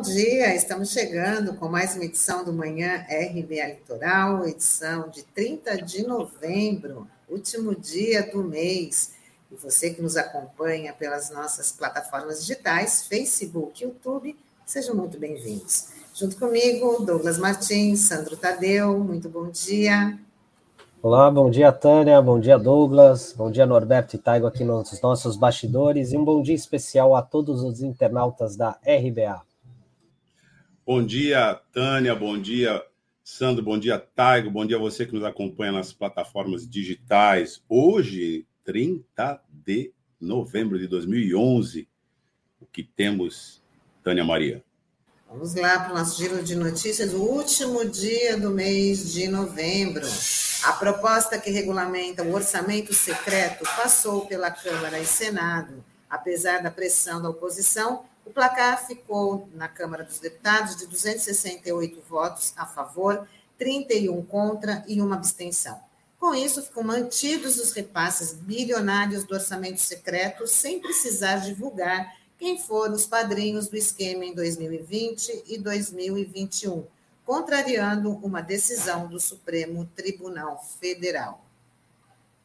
bom dia. Estamos chegando com mais uma edição do Manhã RBA Litoral, edição de 30 de novembro, último dia do mês. E você que nos acompanha pelas nossas plataformas digitais, Facebook, YouTube, sejam muito bem-vindos. Junto comigo, Douglas Martins, Sandro Tadeu, muito bom dia. Olá, bom dia, Tânia, bom dia, Douglas, bom dia, Norberto e Taigo aqui nos nossos bastidores, e um bom dia especial a todos os internautas da RBA. Bom dia, Tânia, bom dia, Sandro, bom dia, Taigo, bom dia a você que nos acompanha nas plataformas digitais. Hoje, 30 de novembro de 2011, o que temos, Tânia Maria? Vamos lá para o nosso giro de notícias, o último dia do mês de novembro. A proposta que regulamenta o orçamento secreto passou pela Câmara e Senado. Apesar da pressão da oposição, o placar ficou na Câmara dos Deputados de 268 votos a favor, 31 contra e uma abstenção. Com isso, ficam mantidos os repasses bilionários do orçamento secreto, sem precisar divulgar quem foram os padrinhos do esquema em 2020 e 2021 contrariando uma decisão do Supremo Tribunal Federal.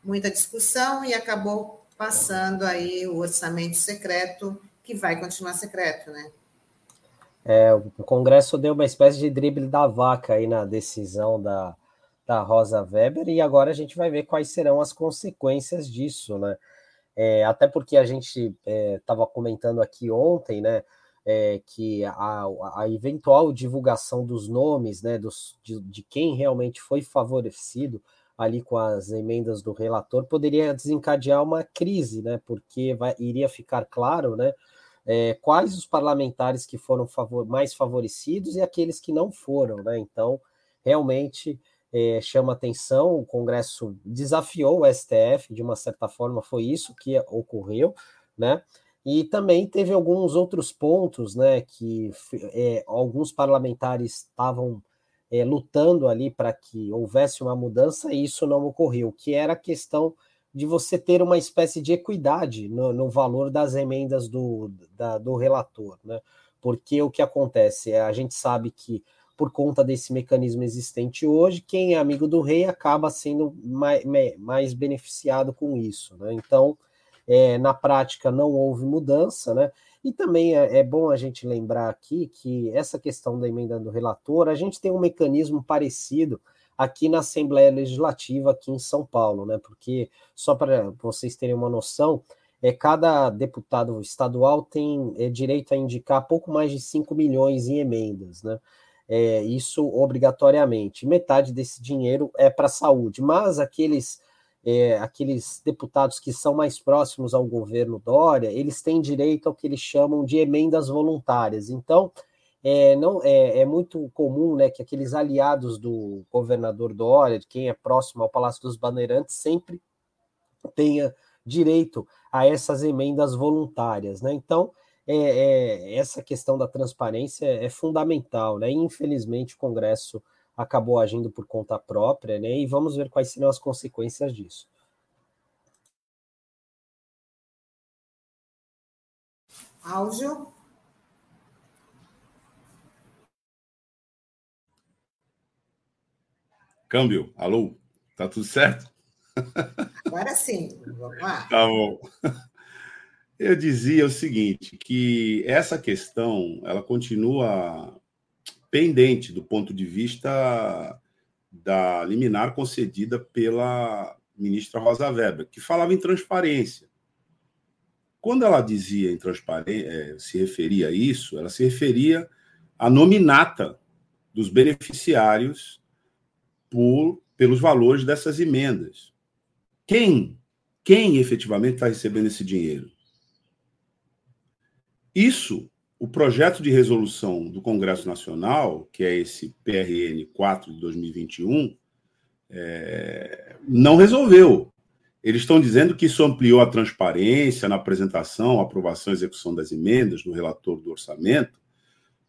Muita discussão e acabou passando aí o orçamento secreto, que vai continuar secreto, né? É, o Congresso deu uma espécie de drible da vaca aí na decisão da, da Rosa Weber, e agora a gente vai ver quais serão as consequências disso, né? É, até porque a gente estava é, comentando aqui ontem, né? é, que a, a, eventual divulgação dos nomes, né, dos, de, de, quem realmente foi favorecido ali com as emendas do relator, poderia desencadear uma crise, né, porque vai, iria ficar claro, né, é, quais os parlamentares que foram favor, mais favorecidos e aqueles que não foram, né, então realmente é, chama atenção, o Congresso desafiou o STF, de uma certa forma foi isso que ocorreu, né, e também teve alguns outros pontos, né, que é, alguns parlamentares estavam é, lutando ali para que houvesse uma mudança e isso não ocorreu, que era a questão de você ter uma espécie de equidade no, no valor das emendas do, da, do relator, né? Porque o que acontece é a gente sabe que por conta desse mecanismo existente hoje, quem é amigo do rei acaba sendo mais, mais beneficiado com isso, né? Então é, na prática não houve mudança, né? E também é, é, bom a gente lembrar aqui que essa questão da emenda do relator, a gente tem um mecanismo parecido aqui na Assembleia Legislativa aqui em São Paulo, né? Porque só para vocês terem uma noção, é cada deputado estadual tem é, direito a indicar pouco mais de 5 milhões em emendas, né? É, isso obrigatoriamente. Metade desse dinheiro é para a saúde, mas aqueles é, aqueles deputados que são mais próximos ao governo Dória, eles têm direito ao que eles chamam de emendas voluntárias. Então, é, não, é, é, muito comum né, que aqueles aliados do governador Dória, de quem é próximo ao Palácio dos Bandeirantes, sempre tenha direito a essas emendas voluntárias. Né? Então, é, é, essa questão da transparência é fundamental. Né? infelizmente, o Congresso acabou agindo por conta própria, né? E vamos ver quais serão as consequências disso. Áudio. Câmbio, alô, tá tudo certo? Agora sim, vamos lá. Tá bom. Eu dizia o seguinte, que essa questão, ela continua pendente do ponto de vista da liminar concedida pela ministra Rosa Weber, que falava em transparência. Quando ela dizia em transparência, eh, se referia a isso, ela se referia à nominata dos beneficiários por, pelos valores dessas emendas. Quem, quem efetivamente está recebendo esse dinheiro? Isso o projeto de resolução do Congresso Nacional, que é esse PRN 4 de 2021, é, não resolveu. Eles estão dizendo que isso ampliou a transparência na apresentação, aprovação e execução das emendas no relator do orçamento,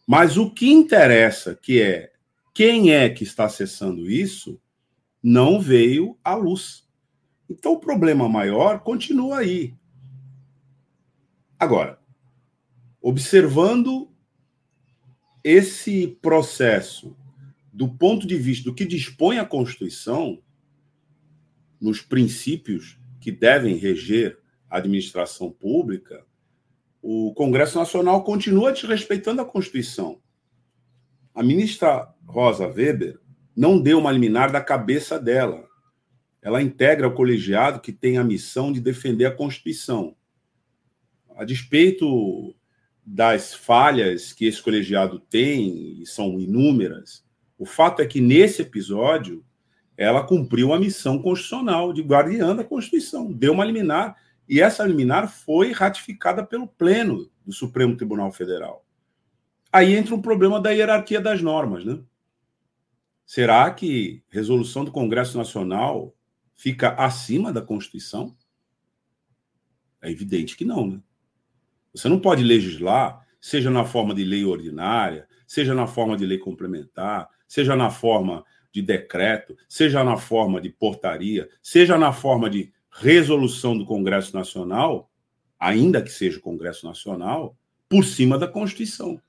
mas o que interessa, que é quem é que está acessando isso, não veio à luz. Então o problema maior continua aí. Agora, observando esse processo, do ponto de vista do que dispõe a Constituição, nos princípios que devem reger a administração pública, o Congresso Nacional continua desrespeitando a Constituição. A ministra Rosa Weber não deu uma liminar da cabeça dela. Ela integra o colegiado que tem a missão de defender a Constituição. A despeito das falhas que esse colegiado tem, e são inúmeras, o fato é que nesse episódio ela cumpriu a missão constitucional de guardiã da Constituição, deu uma liminar, e essa liminar foi ratificada pelo Pleno do Supremo Tribunal Federal. Aí entra um problema da hierarquia das normas, né? Será que resolução do Congresso Nacional fica acima da Constituição? É evidente que não, né? Você não pode legislar, seja na forma de lei ordinária, seja na forma de lei complementar, seja na forma de decreto, seja na forma de portaria, seja na forma de resolução do Congresso Nacional, ainda que seja o Congresso Nacional, por cima da Constituição.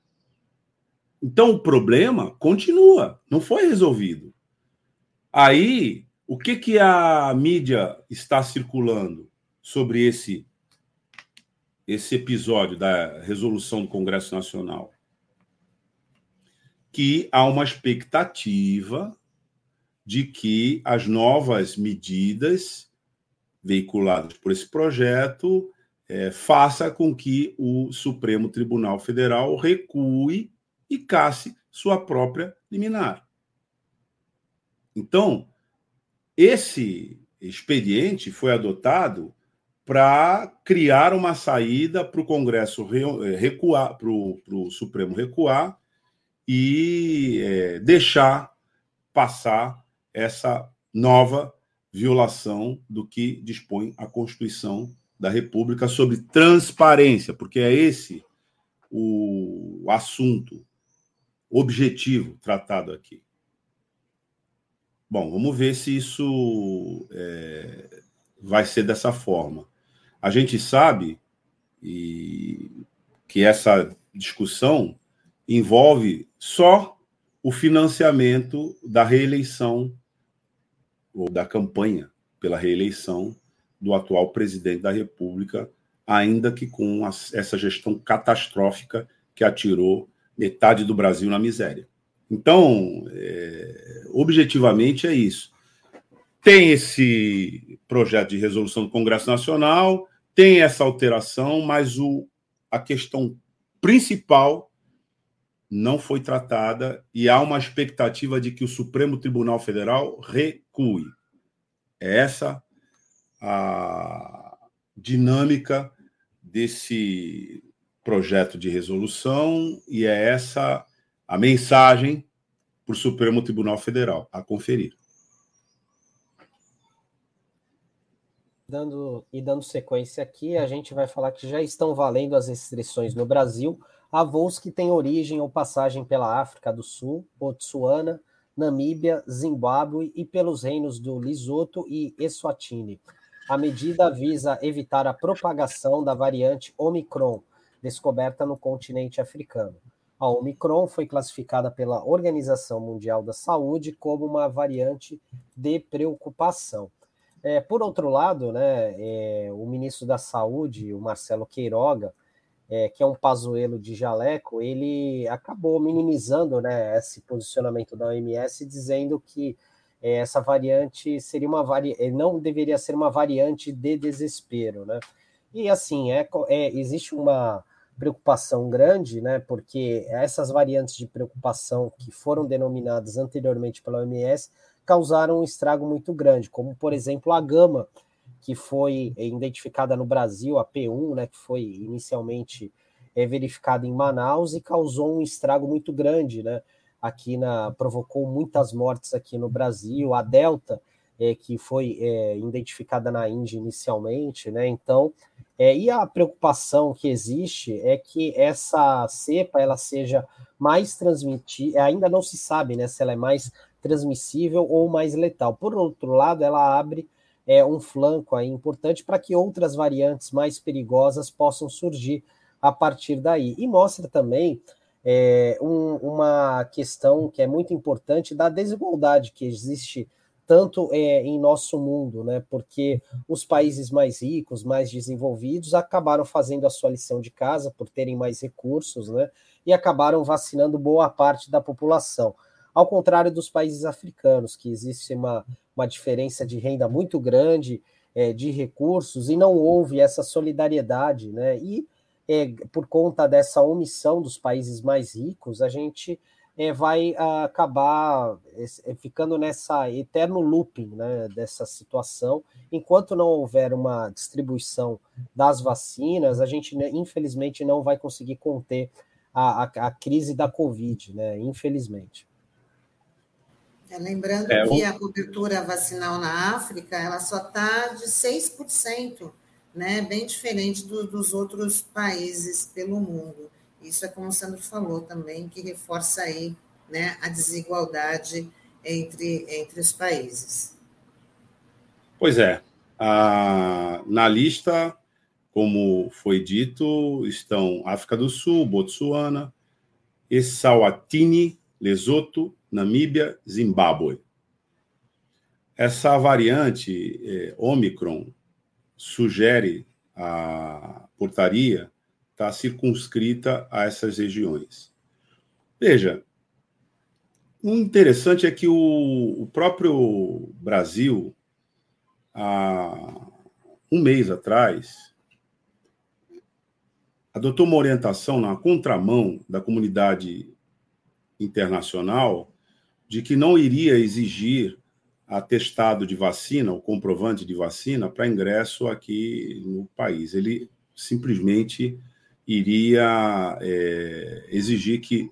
Então o problema continua, não foi resolvido. Aí, o que, que a mídia está circulando sobre esse esse episódio da resolução do Congresso Nacional? Que há uma expectativa de que as novas medidas veiculadas por esse projeto é, faça com que o Supremo Tribunal Federal recue e casse sua própria liminar. Então, esse expediente foi adotado para criar uma saída para o Congresso eh, recuar, para o Supremo recuar e é, deixar passar essa nova violação do que dispõe a Constituição da República sobre transparência, porque é esse o assunto objetivo tratado aqui. Bom, vamos ver se isso é, vai ser dessa forma. A gente sabe e, que essa discussão envolve só o financiamento da reeleição ou da campanha pela reeleição do atual presidente da República, ainda que com essa gestão catastrófica que atirou metade do Brasil na miséria. Então, é, objetivamente é isso. Tem esse projeto de resolução do Congresso Nacional, tem essa alteração, mas o, a questão principal não foi tratada e há uma expectativa de que o Supremo Tribunal Federal recue. É essa a dinâmica desse projeto de resolução e é essa a mensagem para o Supremo Tribunal Federal a conferir. Dando, e dando sequência aqui, a gente vai falar que já estão valendo as restrições no Brasil a voos que têm origem ou passagem pela África do Sul, Botsuana, Namíbia, Zimbábue e pelos reinos do Lesoto e Eswatini. A medida visa evitar a propagação da variante Omicron, descoberta no continente africano. A Omicron foi classificada pela Organização Mundial da Saúde como uma variante de preocupação. É, por outro lado, né, é, o ministro da Saúde, o Marcelo Queiroga, é, que é um pazuelo de jaleco, ele acabou minimizando né, esse posicionamento da OMS, dizendo que é, essa variante seria uma vari... não deveria ser uma variante de desespero, né? E assim, é, é existe uma preocupação grande, né? Porque essas variantes de preocupação que foram denominadas anteriormente pela OMS causaram um estrago muito grande, como por exemplo a gama, que foi identificada no Brasil, a P1, né, que foi inicialmente é, verificada em Manaus e causou um estrago muito grande, né? Aqui na provocou muitas mortes aqui no Brasil, a Delta, é, que foi é, identificada na Índia inicialmente, né? Então, é, e a preocupação que existe é que essa cepa ela seja mais transmitida, ainda não se sabe, né, se ela é mais transmissível ou mais letal. Por outro lado, ela abre é, um flanco aí importante para que outras variantes mais perigosas possam surgir a partir daí. E mostra também é, um, uma questão que é muito importante da desigualdade que existe tanto é, em nosso mundo, né? Porque os países mais ricos, mais desenvolvidos, acabaram fazendo a sua lição de casa por terem mais recursos, né? E acabaram vacinando boa parte da população. Ao contrário dos países africanos, que existe uma, uma diferença de renda muito grande, é, de recursos, e não houve essa solidariedade, né? E é, por conta dessa omissão dos países mais ricos, a gente é, vai acabar é, ficando nessa eterno looping né, dessa situação. Enquanto não houver uma distribuição das vacinas, a gente né, infelizmente não vai conseguir conter a, a, a crise da Covid, né? Infelizmente. É, lembrando é, que a cobertura vacinal na África ela só está de 6%, né? bem diferente do, dos outros países pelo mundo. Isso é como o Sandro falou também, que reforça aí né, a desigualdade entre, entre os países. Pois é. A, na lista, como foi dito, estão África do Sul, Botsuana, Eswatini, Lesoto, Namíbia, Zimbábue. Essa variante é, Omicron sugere a portaria está circunscrita a essas regiões. Veja, o interessante é que o, o próprio Brasil, há um mês atrás, adotou uma orientação na contramão da comunidade internacional de que não iria exigir atestado de vacina, o comprovante de vacina, para ingresso aqui no país. Ele simplesmente iria é, exigir que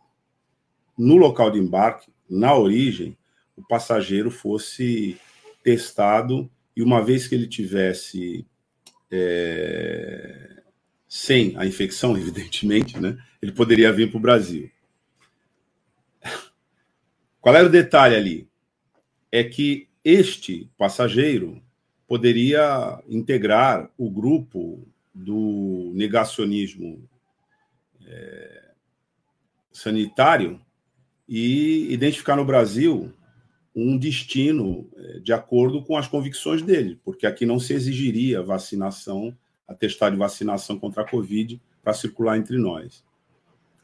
no local de embarque, na origem, o passageiro fosse testado e uma vez que ele tivesse é, sem a infecção, evidentemente, né, ele poderia vir para o Brasil. Qual era o detalhe ali? É que este passageiro poderia integrar o grupo do negacionismo é, sanitário e identificar no Brasil um destino é, de acordo com as convicções dele, porque aqui não se exigiria vacinação, atestado de vacinação contra a Covid para circular entre nós.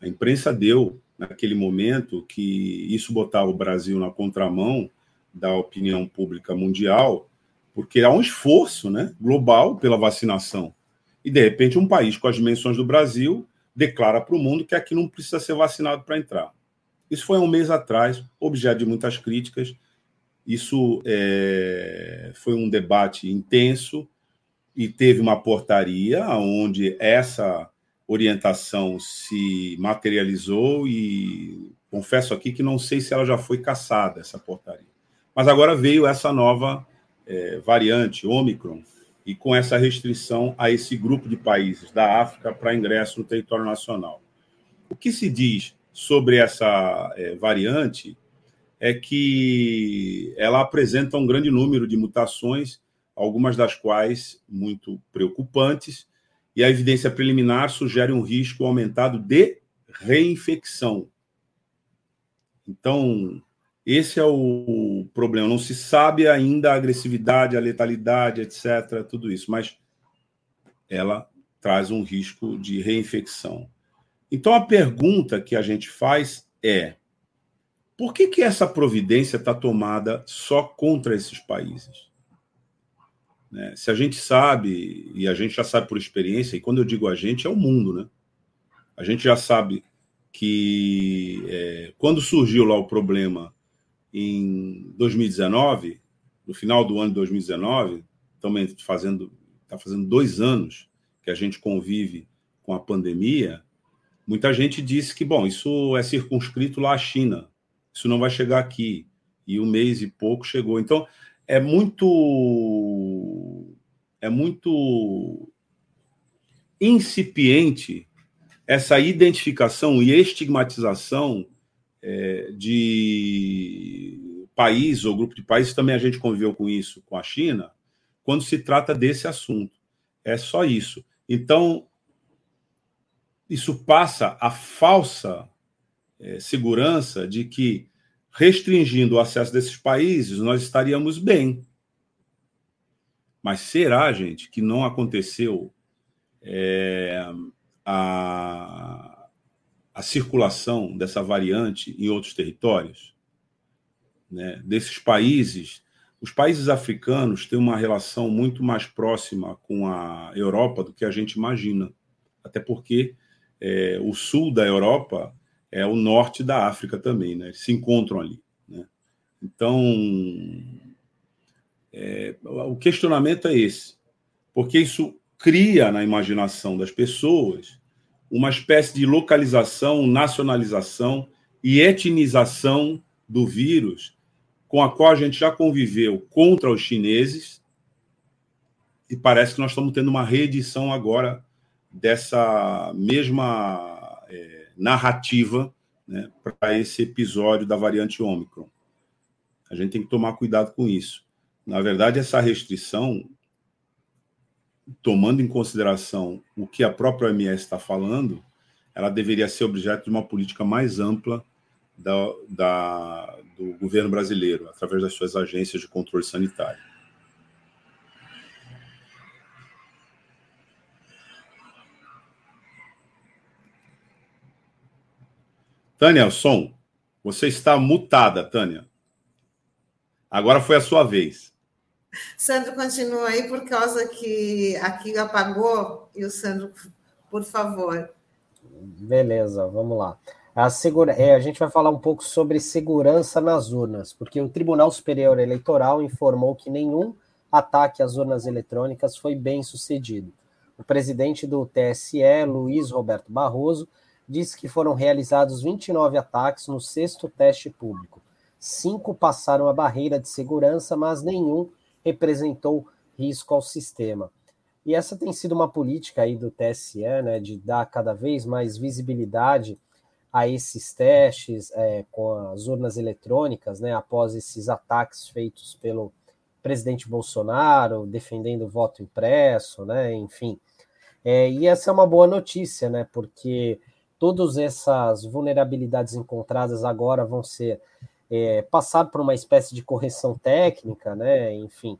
A imprensa deu, naquele momento, que isso botava o Brasil na contramão da opinião pública mundial, porque há um esforço né, global pela vacinação. E, de repente, um país com as dimensões do Brasil declara para o mundo que aqui não precisa ser vacinado para entrar. Isso foi um mês atrás, objeto de muitas críticas. Isso é, foi um debate intenso e teve uma portaria onde essa orientação se materializou e confesso aqui que não sei se ela já foi caçada, essa portaria. Mas agora veio essa nova é, variante, Omicron, e com essa restrição a esse grupo de países da África para ingresso no território nacional. O que se diz sobre essa é, variante é que ela apresenta um grande número de mutações, algumas das quais muito preocupantes, e a evidência preliminar sugere um risco aumentado de reinfecção. Então, esse é o problema. Não se sabe ainda a agressividade, a letalidade, etc., tudo isso, mas ela traz um risco de reinfecção. Então, a pergunta que a gente faz é: por que, que essa providência está tomada só contra esses países? Né? Se a gente sabe, e a gente já sabe por experiência, e quando eu digo a gente, é o mundo, né? A gente já sabe que é, quando surgiu lá o problema em 2019, no final do ano de 2019, estamos fazendo, está fazendo dois anos que a gente convive com a pandemia, muita gente disse que, bom, isso é circunscrito lá à China, isso não vai chegar aqui. E um mês e pouco chegou. Então, é muito. É muito incipiente essa identificação e estigmatização é, de país ou grupo de países, também a gente conviveu com isso com a China, quando se trata desse assunto. É só isso. Então, isso passa a falsa é, segurança de que, restringindo o acesso desses países, nós estaríamos bem. Mas será, gente, que não aconteceu é, a, a circulação dessa variante em outros territórios? Né? Desses países, os países africanos têm uma relação muito mais próxima com a Europa do que a gente imagina. Até porque é, o sul da Europa é o norte da África também, né? Eles se encontram ali. Né? Então, é, o questionamento é esse, porque isso cria na imaginação das pessoas uma espécie de localização, nacionalização e etnização do vírus, com a qual a gente já conviveu contra os chineses, e parece que nós estamos tendo uma reedição agora dessa mesma é, narrativa né, para esse episódio da variante Ômicron. A gente tem que tomar cuidado com isso. Na verdade, essa restrição, tomando em consideração o que a própria OMS está falando, ela deveria ser objeto de uma política mais ampla da, da, do governo brasileiro, através das suas agências de controle sanitário. Tânia, som, você está mutada, Tânia. Agora foi a sua vez. Sandro, continua aí por causa que aqui apagou. E o Sandro, por favor. Beleza, vamos lá. A, segura... É, a gente vai falar um pouco sobre segurança nas urnas, porque o Tribunal Superior Eleitoral informou que nenhum ataque às urnas eletrônicas foi bem sucedido. O presidente do TSE, Luiz Roberto Barroso, disse que foram realizados 29 ataques no sexto teste público. Cinco passaram a barreira de segurança, mas nenhum representou risco ao sistema. E essa tem sido uma política aí do TSE, né, de dar cada vez mais visibilidade a esses testes é, com as urnas eletrônicas, né, após esses ataques feitos pelo presidente Bolsonaro, defendendo o voto impresso, né, enfim. É, e essa é uma boa notícia, né, porque todas essas vulnerabilidades encontradas agora vão ser é, passar por uma espécie de correção técnica, né? Enfim.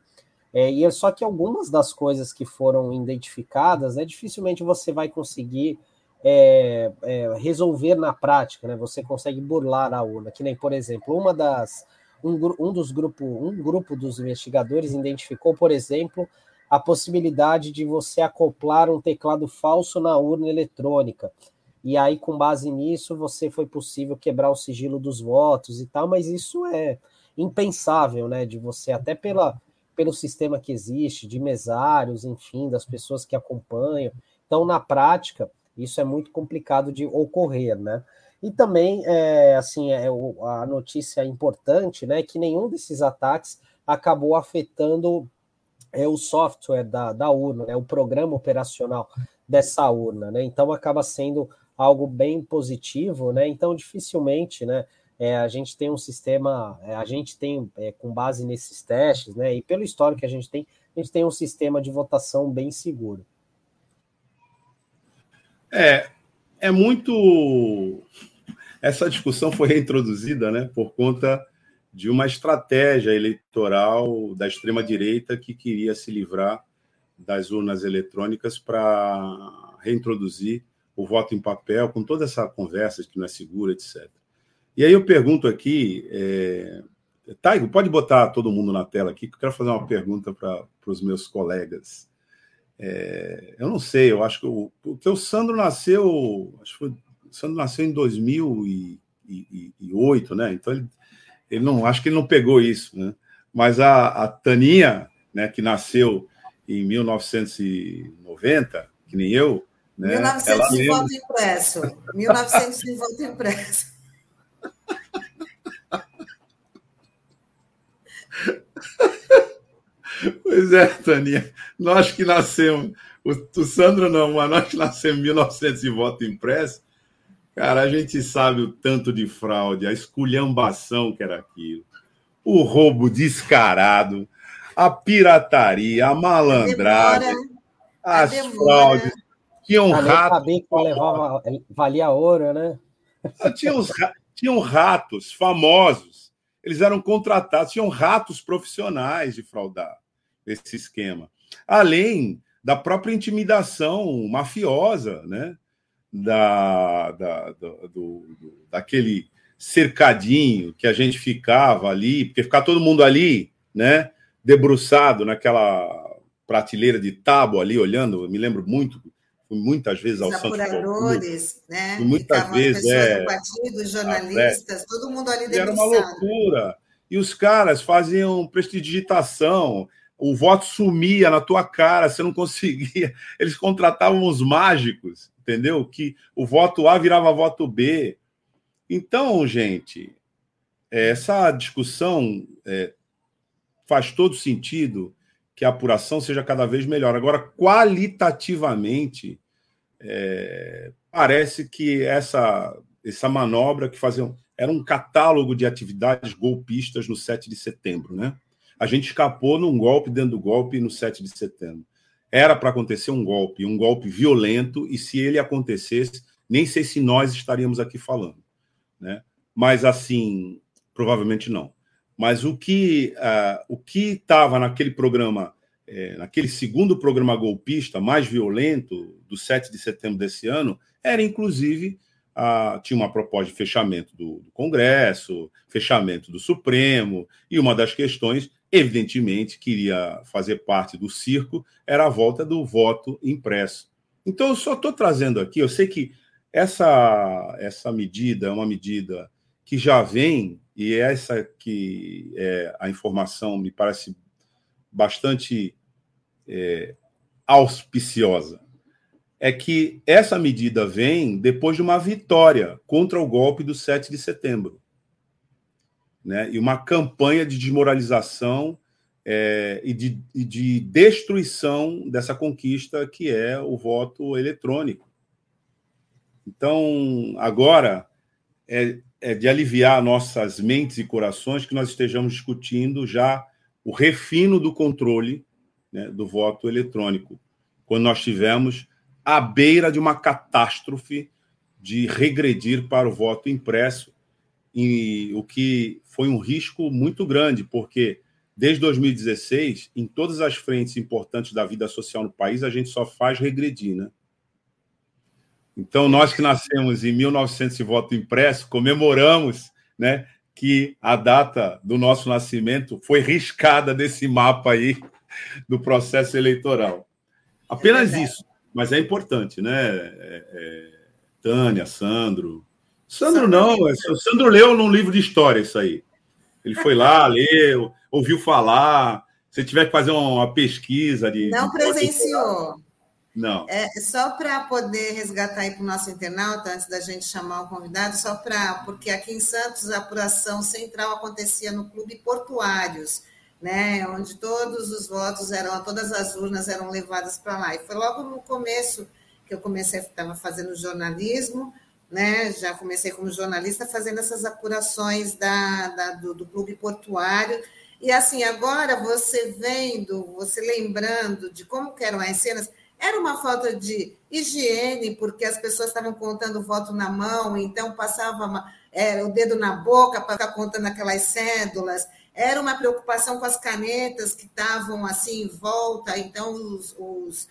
É, e é só que algumas das coisas que foram identificadas, né, dificilmente você vai conseguir é, é, resolver na prática, né? Você consegue burlar a urna, que nem, por exemplo, uma das um, um dos grupos, um grupo dos investigadores identificou, por exemplo, a possibilidade de você acoplar um teclado falso na urna eletrônica e aí, com base nisso, você foi possível quebrar o sigilo dos votos e tal, mas isso é impensável, né? De você, até pela, pelo sistema que existe, de mesários, enfim, das pessoas que acompanham. Então, na prática, isso é muito complicado de ocorrer, né? E também, é, assim, é, a notícia importante, né, que nenhum desses ataques acabou afetando é, o software da, da urna, né, o programa operacional dessa urna, né? Então, acaba sendo algo bem positivo, né? Então, dificilmente, né? É, a gente tem um sistema, é, a gente tem, é, com base nesses testes, né? E pelo histórico que a gente tem, a gente tem um sistema de votação bem seguro. É, é muito. Essa discussão foi reintroduzida, né? Por conta de uma estratégia eleitoral da extrema-direita que queria se livrar das urnas eletrônicas para reintroduzir o voto em papel, com toda essa conversa de que não é seguro, etc. E aí eu pergunto aqui, é... Taigo, pode botar todo mundo na tela aqui, que eu quero fazer uma pergunta para os meus colegas. É... eu não sei, eu acho que o, porque o Sandro nasceu, acho que foi, o Sandro nasceu em 2008, né? Então ele, ele não, acho que ele não pegou isso, né? Mas a, a Taninha, né, que nasceu em 1990, que nem eu, né? 1900 de voto impresso. 1900 de voto impresso. Pois é, Taninha. Nós que nascemos, o, o Sandro não, mas nós que nascemos em 1900 de voto impresso, cara, a gente sabe o tanto de fraude, a esculhambação que era aquilo, o roubo descarado, a pirataria, a malandragem, a as fraudes, tinha um rato. Sabia que levava, valia ouro, né? Tinha uns, tinham ratos famosos, eles eram contratados, tinham ratos profissionais de fraudar esse esquema. Além da própria intimidação mafiosa, né? Da, da, do, do, daquele cercadinho que a gente ficava ali, porque ficar todo mundo ali, né? Debruçado naquela prateleira de tábua ali, olhando, eu me lembro muito, muitas vezes ao Santo apuradores, né? Muitas vezes, é. Partido, jornalistas, é. todo mundo ali debruçado. Era uma loucura. E os caras faziam prestidigitação, o voto sumia na tua cara, você não conseguia. Eles contratavam os mágicos, entendeu? Que o voto A virava voto B. Então, gente, essa discussão é, faz todo sentido que a apuração seja cada vez melhor. Agora, qualitativamente, é, parece que essa, essa manobra que faziam era um catálogo de atividades golpistas no 7 de setembro, né? a gente escapou num golpe dentro do golpe no 7 de setembro. Era para acontecer um golpe, um golpe violento, e se ele acontecesse, nem sei se nós estaríamos aqui falando. Né? Mas, assim, provavelmente não. Mas o que uh, o que estava naquele programa, é, naquele segundo programa golpista mais violento do 7 de setembro desse ano, era inclusive ah, tinha uma proposta de fechamento do, do, Congresso, fechamento do Supremo, e uma das questões evidentemente queria fazer parte do circo, era a volta do voto impresso. Então, eu só estou trazendo aqui, eu sei que essa, essa medida é uma medida que já vem, e essa que é, a informação me parece bastante é, auspiciosa, é que essa medida vem depois de uma vitória contra o golpe do 7 de setembro né, e uma campanha de desmoralização é, e, de, e de destruição dessa conquista que é o voto eletrônico. Então, agora é, é, de aliviar nossas mentes e corações que nós estejamos discutindo já o refino do controle né, do voto eletrônico, quando nós tivemos à beira de uma catástrofe de regredir para o voto impresso, e o que foi um risco muito grande, porque desde 2016, em todas as frentes importantes da vida social no país, a gente só faz regredir, né? Então, nós que nascemos em 1900 e voto impresso, comemoramos né, que a data do nosso nascimento foi riscada desse mapa aí do processo eleitoral. Apenas é isso, mas é importante, né? É, é, Tânia, Sandro, Sandro não, o Sandro leu num livro de história isso aí. Ele foi lá, leu, ouviu falar. Se tiver que fazer uma pesquisa de. Não de presenciou. Não. É, só para poder resgatar aí para o nosso internauta, antes da gente chamar o convidado, só para. Porque aqui em Santos a apuração central acontecia no Clube Portuários, né? Onde todos os votos eram, todas as urnas eram levadas para lá. E foi logo no começo que eu comecei, estava fazendo jornalismo né? Já comecei como jornalista fazendo essas apurações da, da do, do, clube portuário. E assim, agora você vendo, você lembrando de como eram as cenas, era uma falta de higiene, porque as pessoas estavam contando o voto na mão, então passava é, o dedo na boca para ficar contando aquelas cédulas. Era uma preocupação com as canetas que estavam assim em volta, então os, os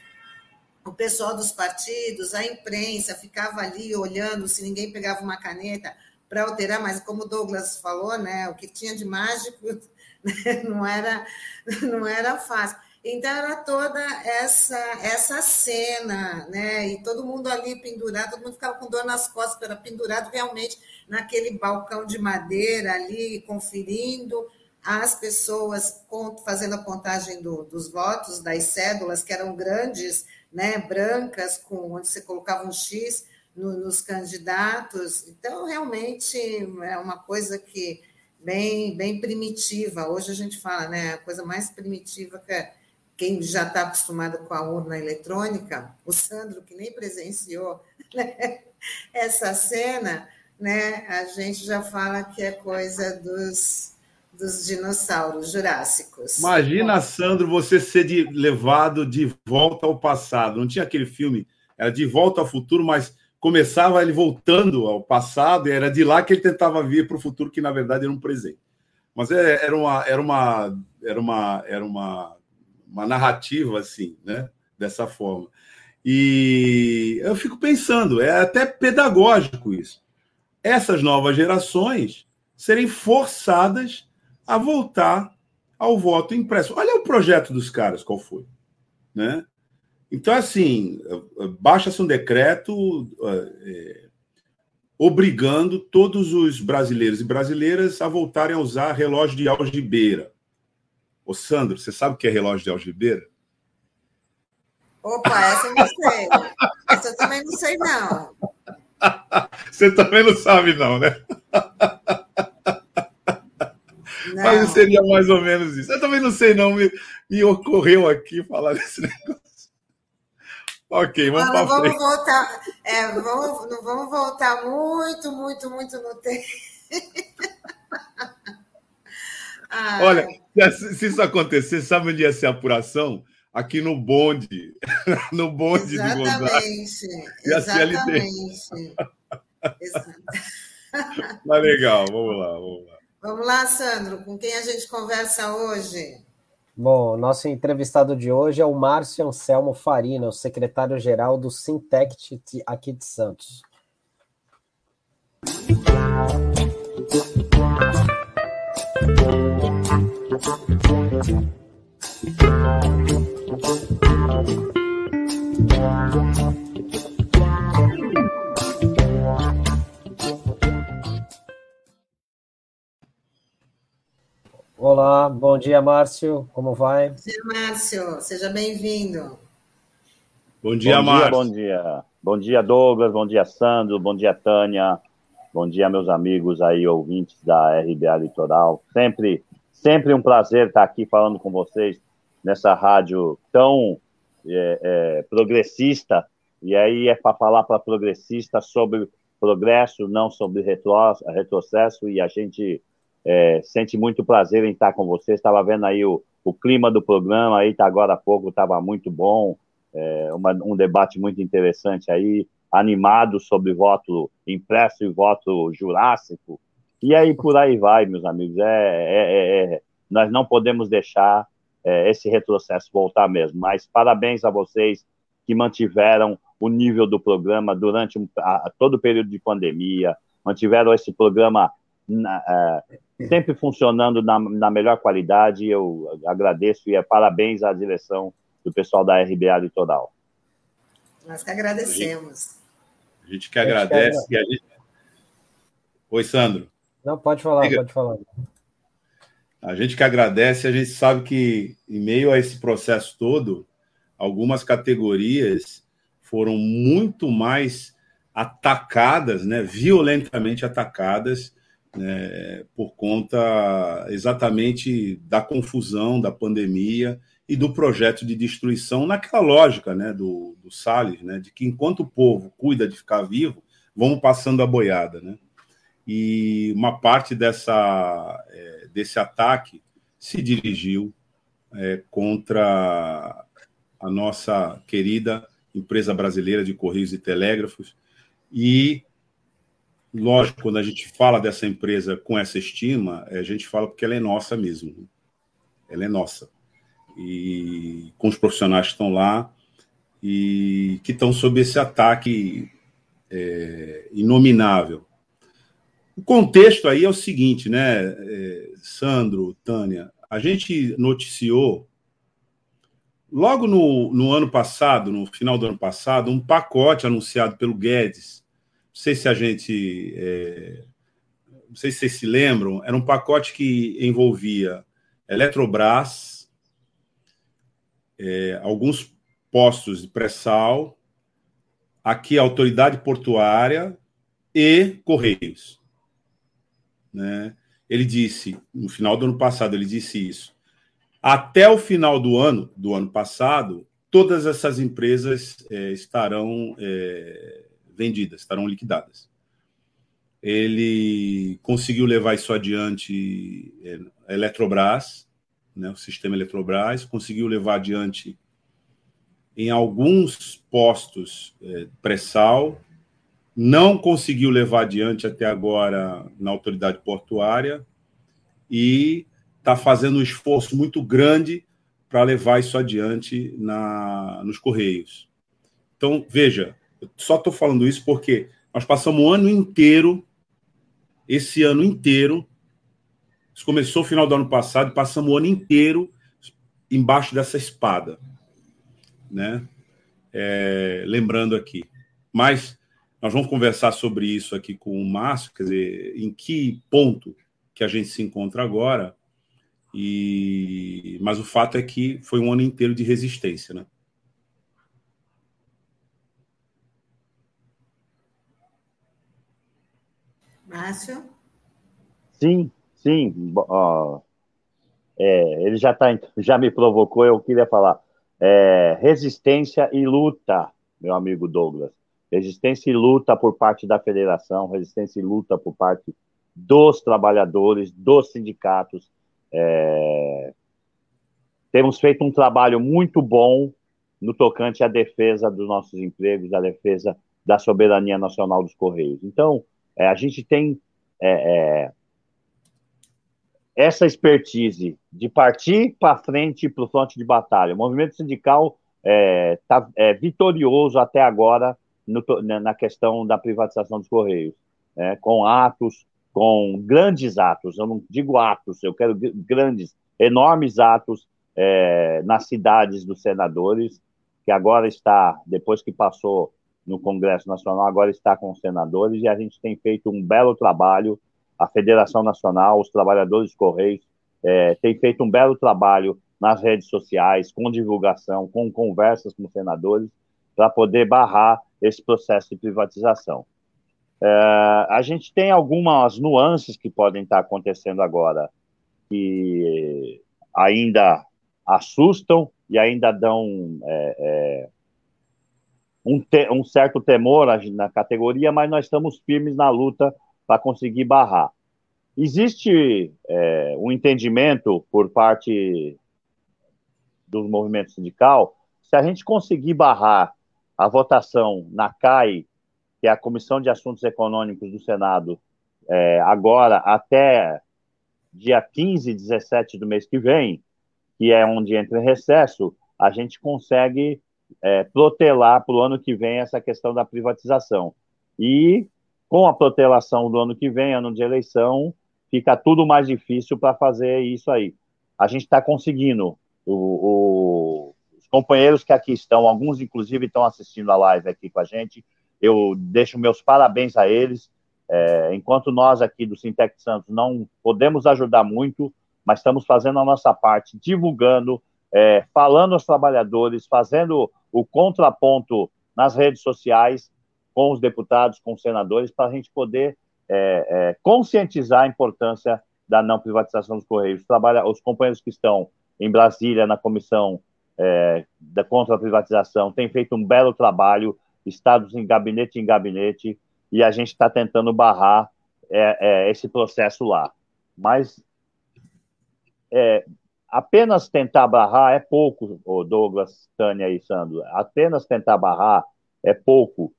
o pessoal dos partidos, a imprensa ficava ali olhando se ninguém pegava uma caneta para alterar, mas como o Douglas falou, né, o que tinha de mágico né, não era não era fácil. Então era toda essa essa cena, né? E todo mundo ali pendurado, todo mundo ficava com dor nas costas, era pendurado realmente naquele balcão de madeira ali, conferindo as pessoas fazendo a contagem do, dos votos, das cédulas, que eram grandes né, brancas, com onde você colocava um X no, nos candidatos. Então, realmente é uma coisa que bem, bem primitiva. Hoje a gente fala, né, a coisa mais primitiva que é quem já está acostumado com a urna eletrônica, o Sandro, que nem presenciou né, essa cena, né, a gente já fala que é coisa dos dos dinossauros jurássicos. Imagina. Sandro, você ser de, levado de volta ao passado. Não tinha aquele filme, era de volta ao futuro, mas começava ele voltando ao passado e era de lá que ele tentava vir para o futuro, que na verdade era um presente. Mas é, era uma, era uma, era uma, era uma, uma narrativa assim, né? Dessa forma. E eu fico pensando, é até pedagógico isso. Essas novas gerações serem forçadas a voltar ao voto impresso. Olha o projeto dos caras, qual foi, né? Então, assim, baixa-se um decreto é, obrigando todos os brasileiros e brasileiras a voltarem a usar relógio de algibeira. Ô, Sandro, você sabe o que é relógio de algibeira? Opa, essa eu não sei. essa eu também não sei, não. Você também não sabe, não, né? Não. Mas seria mais ou menos isso. Eu também não sei, não. Me, me ocorreu aqui falar desse negócio. Ok, vamos para vamos frente. voltar. É, vamos, não vamos voltar muito, muito, muito no tempo. Olha, se isso acontecer, sabe onde ia ser a apuração? Aqui no bonde. No bonde exatamente, de Gonzalo. Exatamente. Exatamente. Mas legal, vamos lá, vamos lá. Vamos lá, Sandro, com quem a gente conversa hoje? Bom, nosso entrevistado de hoje é o Márcio Anselmo Farina, o secretário-geral do Sintect aqui de Santos. Olá, bom dia, Márcio. Como vai? Bom dia, Márcio. Seja bem-vindo. Bom dia, bom Márcio. Dia, bom dia. Bom dia, Douglas. Bom dia, Sandro. Bom dia, Tânia. Bom dia, meus amigos aí, ouvintes da RBA Litoral. Sempre, sempre um prazer estar aqui falando com vocês nessa rádio tão é, é, progressista. E aí é para falar para progressista sobre progresso, não sobre retro, retrocesso. E a gente é, sente muito prazer em estar com você. Estava vendo aí o, o clima do programa, aí tá agora há pouco estava muito bom, é, uma, um debate muito interessante aí, animado sobre voto impresso e voto jurássico. E aí por aí vai, meus amigos. É, é, é, é nós não podemos deixar é, esse retrocesso voltar mesmo. Mas parabéns a vocês que mantiveram o nível do programa durante a, todo o período de pandemia, mantiveram esse programa na, sempre funcionando na, na, melhor qualidade. Eu agradeço e é parabéns à direção do pessoal da RBA Litoral. Nós que agradecemos. A gente que agradece. A gente... Oi, Sandro. Não, pode falar, Diga. pode falar. A gente que agradece, a gente sabe que, em meio a esse processo todo, algumas categorias foram muito mais atacadas, né, violentamente atacadas, né, por conta exatamente da confusão, da pandemia e do projeto de destruição, naquela lógica né, do, do Salles, né, de que enquanto o povo cuida de ficar vivo, vamos passando a boiada. Né? E uma parte dessa, é, desse ataque se dirigiu é, contra a nossa querida empresa brasileira de Correios e Telégrafos e Lógico, quando a gente fala dessa empresa com essa estima, a gente fala porque ela é nossa mesmo. Ela é nossa. E com os profissionais que estão lá e que estão sob esse ataque é, inominável. O contexto aí é o seguinte, né, é, Sandro, Tânia? A gente noticiou logo no, no ano passado, no final do ano passado, um pacote anunciado pelo Guedes não sei se a gente. É, não sei se vocês se lembram, era um pacote que envolvia Eletrobras, é, alguns postos de pré-sal, aqui a autoridade portuária e Correios. Né? Ele disse, no final do ano passado, ele disse isso. Até o final do ano, do ano passado, todas essas empresas é, estarão é, vendidas, estarão liquidadas. Ele conseguiu levar isso adiante, é, Eletrobras, né, o sistema Eletrobras, conseguiu levar adiante em alguns postos é, pré-sal não conseguiu levar adiante até agora na autoridade portuária e está fazendo um esforço muito grande para levar isso adiante na, nos Correios. Então, veja, só estou falando isso porque nós passamos o ano inteiro, esse ano inteiro, isso começou no final do ano passado, passamos o ano inteiro embaixo dessa espada, né? É, lembrando aqui. Mas nós vamos conversar sobre isso aqui com o Márcio, quer dizer, em que ponto que a gente se encontra agora. E mas o fato é que foi um ano inteiro de resistência, né? Márcio? Sim, sim. Uh, é, ele já, tá, já me provocou, eu queria falar. É, resistência e luta, meu amigo Douglas. Resistência e luta por parte da federação, resistência e luta por parte dos trabalhadores, dos sindicatos. É... Temos feito um trabalho muito bom no tocante à defesa dos nossos empregos, à defesa da soberania nacional dos Correios. Então, é, a gente tem é, é essa expertise de partir para frente para o fronte de batalha. O movimento sindical está é, é, vitorioso até agora no, na questão da privatização dos Correios, né, com atos, com grandes atos, eu não digo atos, eu quero grandes, enormes atos nas cidades dos senadores, que agora está, depois que passou no Congresso Nacional, agora está com os senadores, e a gente tem feito um belo trabalho, a Federação Nacional, os trabalhadores Correios, é, tem feito um belo trabalho nas redes sociais, com divulgação, com conversas com os senadores, para poder barrar esse processo de privatização. É, a gente tem algumas nuances que podem estar acontecendo agora, que ainda assustam e ainda dão é, é, um, te, um, certo temor na categoria, mas nós estamos firmes na luta para conseguir barrar. Existe é, um entendimento por parte do movimento sindical, se a gente conseguir barrar a votação na CAI, que é a Comissão de Assuntos Econômicos do Senado, é, agora até dia 15, 17 do mês que vem, que é onde entra em recesso, a gente consegue é, protelar para o ano que vem essa questão da privatização. E com a protelação do ano que vem, ano de eleição, fica tudo mais difícil para fazer isso aí. A gente está conseguindo. O, o, companheiros que aqui estão, alguns inclusive estão assistindo a live aqui com a gente. Eu deixo meus parabéns a eles. É, enquanto nós aqui do Sintec Santos não podemos ajudar muito, mas estamos fazendo a nossa parte, divulgando, é, falando aos trabalhadores, fazendo o contraponto nas redes sociais com os deputados, com os senadores, para a gente poder é, é, conscientizar a importância da não privatização dos Correios. Trabalha, os companheiros que estão em Brasília, na comissão é, da contra a privatização tem feito um belo trabalho, estados em gabinete em gabinete, e a gente está tentando barrar é, é, esse processo lá. Mas é, apenas tentar barrar é pouco, Douglas, Tânia e Sandro, apenas tentar barrar é pouco.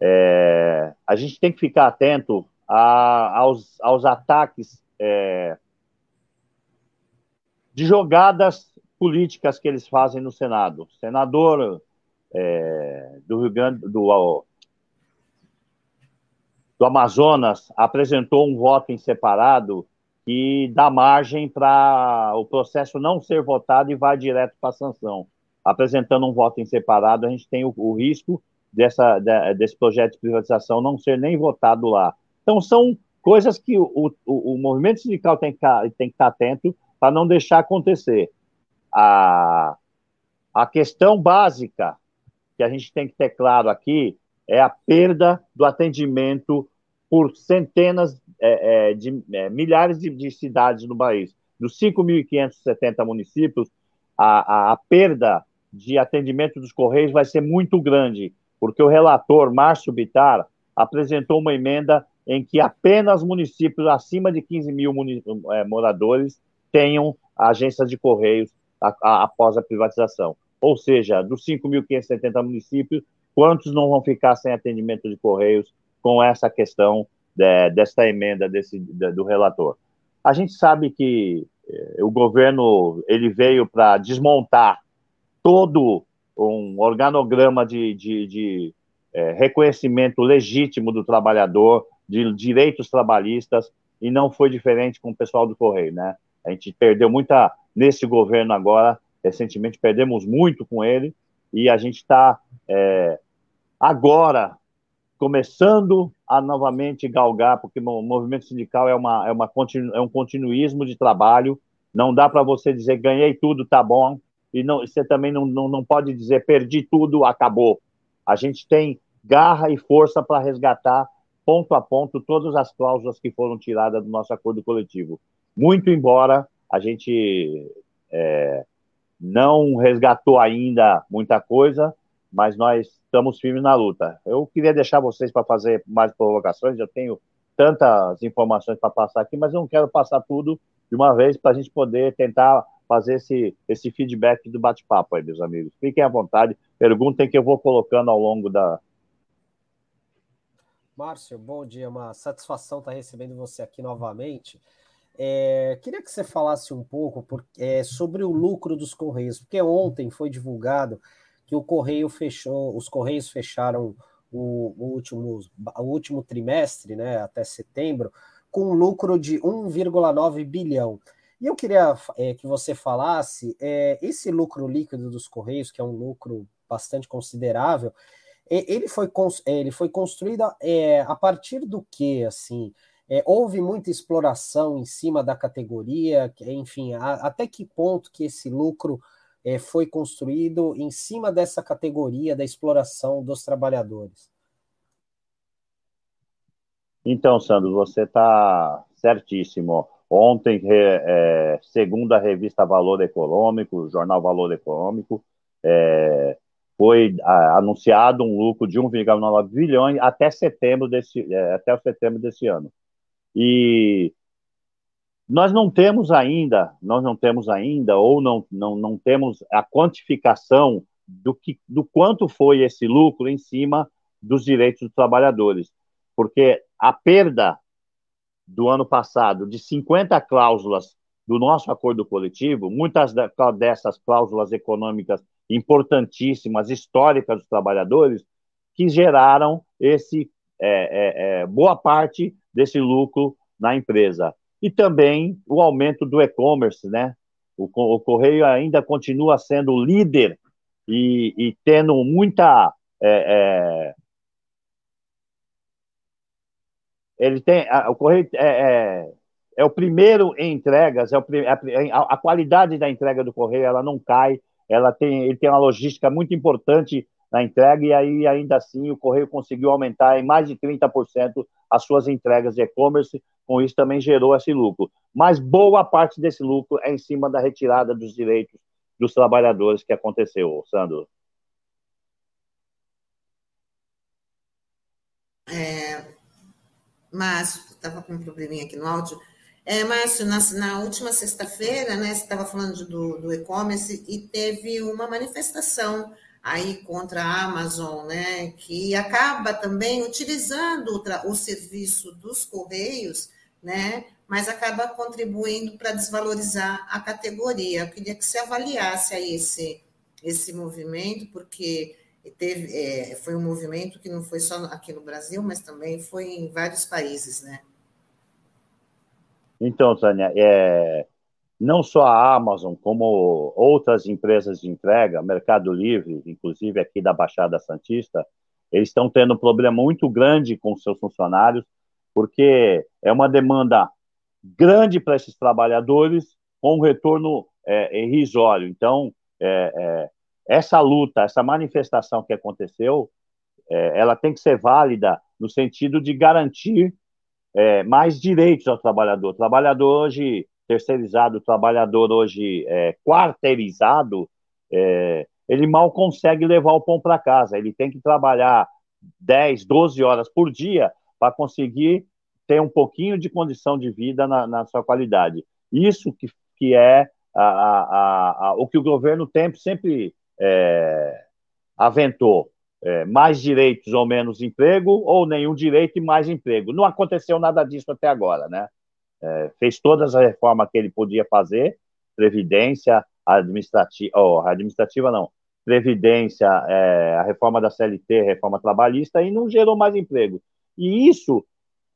É, a gente tem que ficar atento a, aos, aos ataques é, de jogadas políticas que eles fazem no Senado. senador é, do Rio Grande do, do Amazonas apresentou um voto em separado que dá margem para o processo não ser votado e vai direto para a sanção. Apresentando um voto em separado, a gente tem o, o risco dessa, de, desse projeto de privatização não ser nem votado lá. Então, são coisas que o, o, o movimento sindical tem que, tem que estar atento para não deixar acontecer a, a questão básica que a gente tem que ter claro aqui é a perda do atendimento por centenas é, é, de é, milhares de, de, cidades no país. Dos 5.570 municípios, a, a, a perda de atendimento dos Correios vai ser muito grande, porque o relator Márcio Bitar apresentou uma emenda em que apenas municípios acima de 15 mil é, moradores tenham agências de Correios a, a, após a privatização. Ou seja, dos 5.570 municípios, quantos não vão ficar sem atendimento de correios com essa questão de, dessa emenda desse, de, do relator. A gente sabe que eh, o governo ele veio para desmontar todo um organograma de, de, de eh, reconhecimento legítimo do trabalhador, de direitos trabalhistas, e não foi diferente com o pessoal do Correio, né? A gente perdeu muita, nesse governo agora, recentemente perdemos muito com ele, e a gente está é, agora começando a novamente galgar, porque o movimento sindical é, uma, é, uma, é um continuismo de trabalho, não dá para você dizer ganhei tudo, tá bom, e não, você também não, não, não pode dizer perdi tudo, acabou. A gente tem garra e força para resgatar ponto a ponto todas as cláusulas que foram tiradas do nosso acordo coletivo. Muito embora a gente é, não resgatou ainda muita coisa, mas nós estamos firmes na luta. Eu queria deixar vocês para fazer mais provocações, eu tenho tantas informações para passar aqui, mas eu não quero passar tudo de uma vez para a gente poder tentar fazer esse, esse feedback do bate-papo aí, meus amigos. Fiquem à vontade, perguntem que eu vou colocando ao longo da. Márcio, bom dia, uma satisfação estar recebendo você aqui novamente. É, queria que você falasse um pouco por, é, sobre o lucro dos Correios, porque ontem foi divulgado que o Correio fechou, os Correios fecharam o, o, último, o último trimestre, né, até setembro, com um lucro de 1,9 bilhão. E eu queria é, que você falasse, é, esse lucro líquido dos Correios, que é um lucro bastante considerável, ele foi, ele foi construído é, a partir do que, assim, é, houve muita exploração em cima da categoria, enfim, a, até que ponto que esse lucro é, foi construído em cima dessa categoria da exploração dos trabalhadores. Então, Sandro, você está certíssimo. Ontem, é, segundo a revista Valor Econômico, o jornal Valor Econômico, é, foi a, anunciado um lucro de 1,9 bilhões até setembro desse, é, até setembro desse ano. E nós não temos ainda, nós não temos ainda, ou não, não, não temos a quantificação do, que, do quanto foi esse lucro em cima dos direitos dos trabalhadores. Porque a perda do ano passado de 50 cláusulas do nosso acordo coletivo, muitas dessas cláusulas econômicas importantíssimas, históricas dos trabalhadores, que geraram esse é, é, é, boa parte desse lucro na empresa e também o aumento do e-commerce, né? O, o, Correio ainda continua sendo líder e, e tendo muita. É, é, ele tem. O Correio é, é, é, o primeiro em entregas, é o, a, a, qualidade da entrega do Correio ela não cai, ela tem, ele tem uma logística muito importante na entrega, e aí ainda assim o Correio conseguiu aumentar em mais de 30% as suas entregas de e-commerce, com isso também gerou esse lucro. Mas boa parte desse lucro é em cima da retirada dos direitos dos trabalhadores que aconteceu, Sandro. É, Márcio, estava com um probleminha aqui no áudio. É, Márcio, na, na última sexta-feira, né, você estava falando do, do e-commerce e teve uma manifestação aí contra a Amazon, né, que acaba também utilizando o, o serviço dos Correios, né, mas acaba contribuindo para desvalorizar a categoria. Eu queria que você avaliasse aí esse, esse movimento, porque teve, é, foi um movimento que não foi só aqui no Brasil, mas também foi em vários países, né? Então, Tânia, é, não só a Amazon, como outras empresas de entrega, Mercado Livre, inclusive aqui da Baixada Santista, eles estão tendo um problema muito grande com seus funcionários, porque é uma demanda grande para esses trabalhadores com um retorno é, irrisório. Então, é, é, essa luta, essa manifestação que aconteceu, é, ela tem que ser válida no sentido de garantir é, mais direitos ao trabalhador. O trabalhador hoje terceirizado, o trabalhador hoje é, quarteirizado, é, ele mal consegue levar o pão para casa. Ele tem que trabalhar 10, 12 horas por dia para conseguir ter um pouquinho de condição de vida na, na sua qualidade. Isso que, que é a, a, a, o que o governo tempo sempre é, aventou. é, mais direitos ou menos emprego, ou nenhum direito e mais emprego. Não aconteceu nada disso até agora, né? É, fez todas as reformas que ele podia fazer, previdência, administrativa, oh, administrativa não, previdência, é, a reforma da CLT, a reforma trabalhista, e não gerou mais emprego. E isso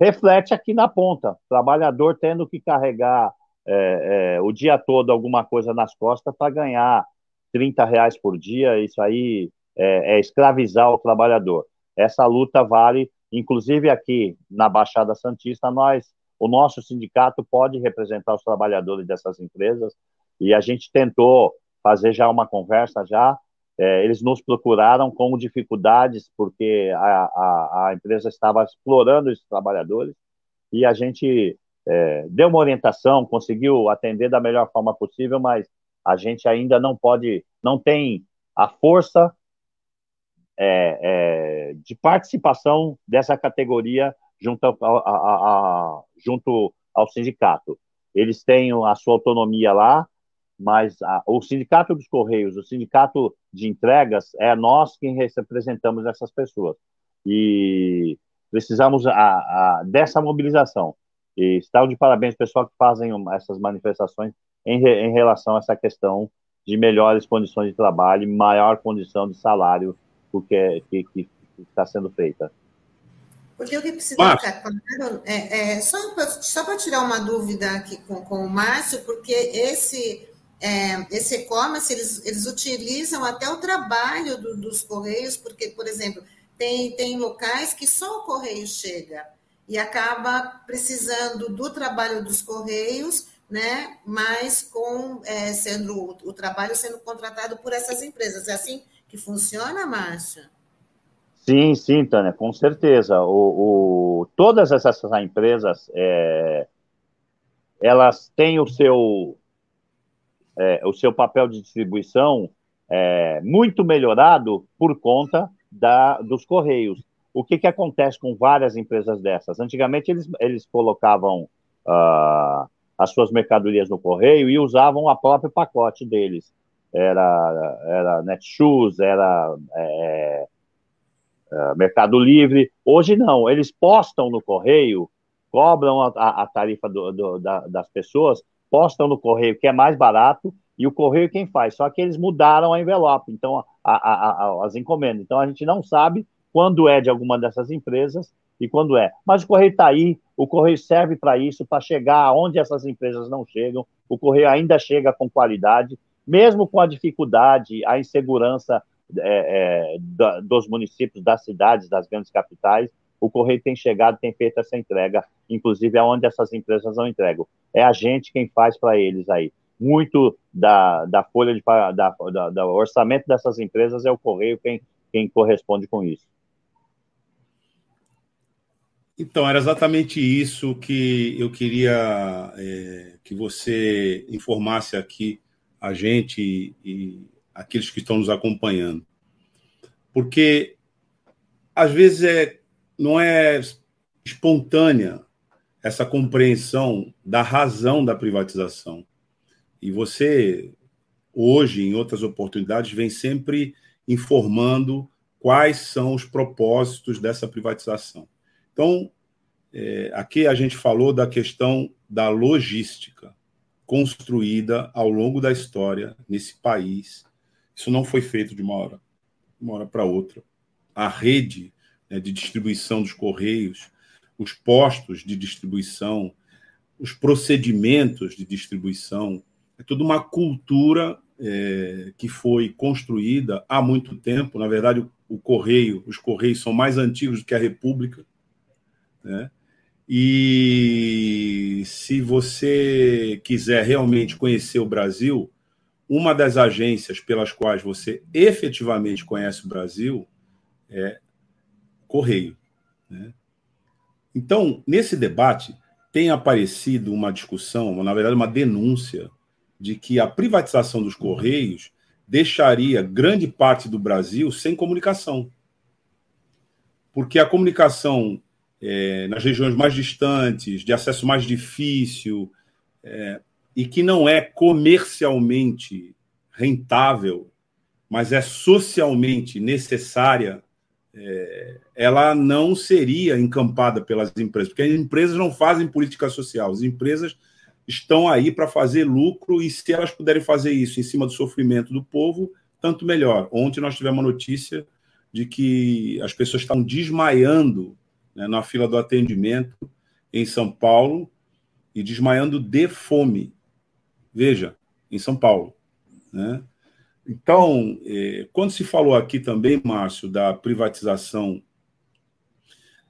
reflete aqui na ponta, trabalhador tendo que carregar é, é, o dia todo alguma coisa nas costas para ganhar 30 reais por dia, isso aí é, é, escravizar o trabalhador. Essa luta vale, inclusive aqui na Baixada Santista, nós, o nosso sindicato pode representar os trabalhadores dessas empresas e a gente tentou fazer já uma conversa já. É, eles nos procuraram com dificuldades porque a, a, a, empresa estava explorando esses trabalhadores e a gente é, deu uma orientação, conseguiu atender da melhor forma possível, mas a gente ainda não pode, não tem a força é, é, de participação dessa categoria junto, a, a, a, junto ao sindicato. Eles têm a sua autonomia lá, mas o sindicato dos Correios, o sindicato de entregas, é nós quem representamos essas pessoas. E precisamos dessa mobilização. E estão de parabéns pessoal que fazem essas manifestações em, em relação a essa questão de melhores condições de trabalho maior condição de salário que que está sendo feita. Porque o que precisa Mas... ficar claro é, é só para tirar uma dúvida aqui com, com o Márcio, porque esse é, esse e-commerce eles, eles utilizam até o trabalho do, dos correios, porque, por exemplo, tem, tem locais que só o correio chega e acaba precisando do trabalho dos correios, né? Mas com é, sendo o, o trabalho sendo contratado por essas empresas. É assim que funciona, Márcio? Sim, sim, Tânia, com certeza. O, o todas essas empresas, é, elas têm o seu, é, o seu papel de distribuição é, muito melhorado por conta da, dos Correios. O que, que acontece com várias empresas dessas? Antigamente, eles, eles colocavam uh, as suas mercadorias no Correio e usavam o próprio pacote deles era, era Netshoes, era é, é, Mercado Livre. Hoje não, eles postam no correio, cobram a, a tarifa do, do, da, das pessoas, postam no correio que é mais barato e o correio quem faz. Só que eles mudaram a envelope, então a, as encomendas. Então a gente não sabe quando é de alguma dessas empresas e quando é. Mas o correio está aí, o correio serve para isso, para chegar onde essas empresas não chegam. O correio ainda chega com qualidade mesmo com a dificuldade, a insegurança é, é, da, dos municípios, das cidades, das grandes capitais, o Correio tem chegado, tem feito essa entrega, inclusive aonde essas empresas não entregam. É a gente quem faz para eles aí. Muito da, da folha de da, da, da, orçamento dessas empresas é o Correio quem, quem corresponde com isso. Então, era exatamente isso que eu queria é, que você informasse aqui a gente e, aqueles que estão nos acompanhando. Porque às vezes é, não é espontânea essa compreensão da razão da privatização. E você, hoje, em outras oportunidades, vem sempre informando quais são os propósitos dessa privatização. Então, é, aqui a gente falou da questão da logística construída ao longo da história nesse país. Isso não foi feito de uma hora, uma hora para outra. A rede né, de distribuição dos correios, os postos de distribuição, os procedimentos de distribuição, é toda uma cultura é, que foi construída há muito tempo. Na verdade, o, o correio, os correios são mais antigos do que a República, né? E se você quiser realmente conhecer o Brasil, uma das agências pelas quais você efetivamente conhece o Brasil é Correio. Né? Então, nesse debate, tem aparecido uma discussão, na verdade, uma denúncia, de que a privatização dos Correios deixaria grande parte do Brasil sem comunicação. Porque a comunicação é, nas regiões mais distantes, de acesso mais difícil, é, e que não é comercialmente rentável, mas é socialmente necessária é, ela não seria encampada pelas empresas, porque as empresas não fazem política social, as empresas estão aí para fazer lucro e se elas puderem fazer isso em cima do sofrimento do povo, tanto melhor. Ontem nós tivemos uma notícia de que as pessoas estão desmaiando né, na fila do atendimento em São Paulo e desmaiando de fome. Veja, em São Paulo. Né? Então, eh, quando se falou aqui também, Márcio, da privatização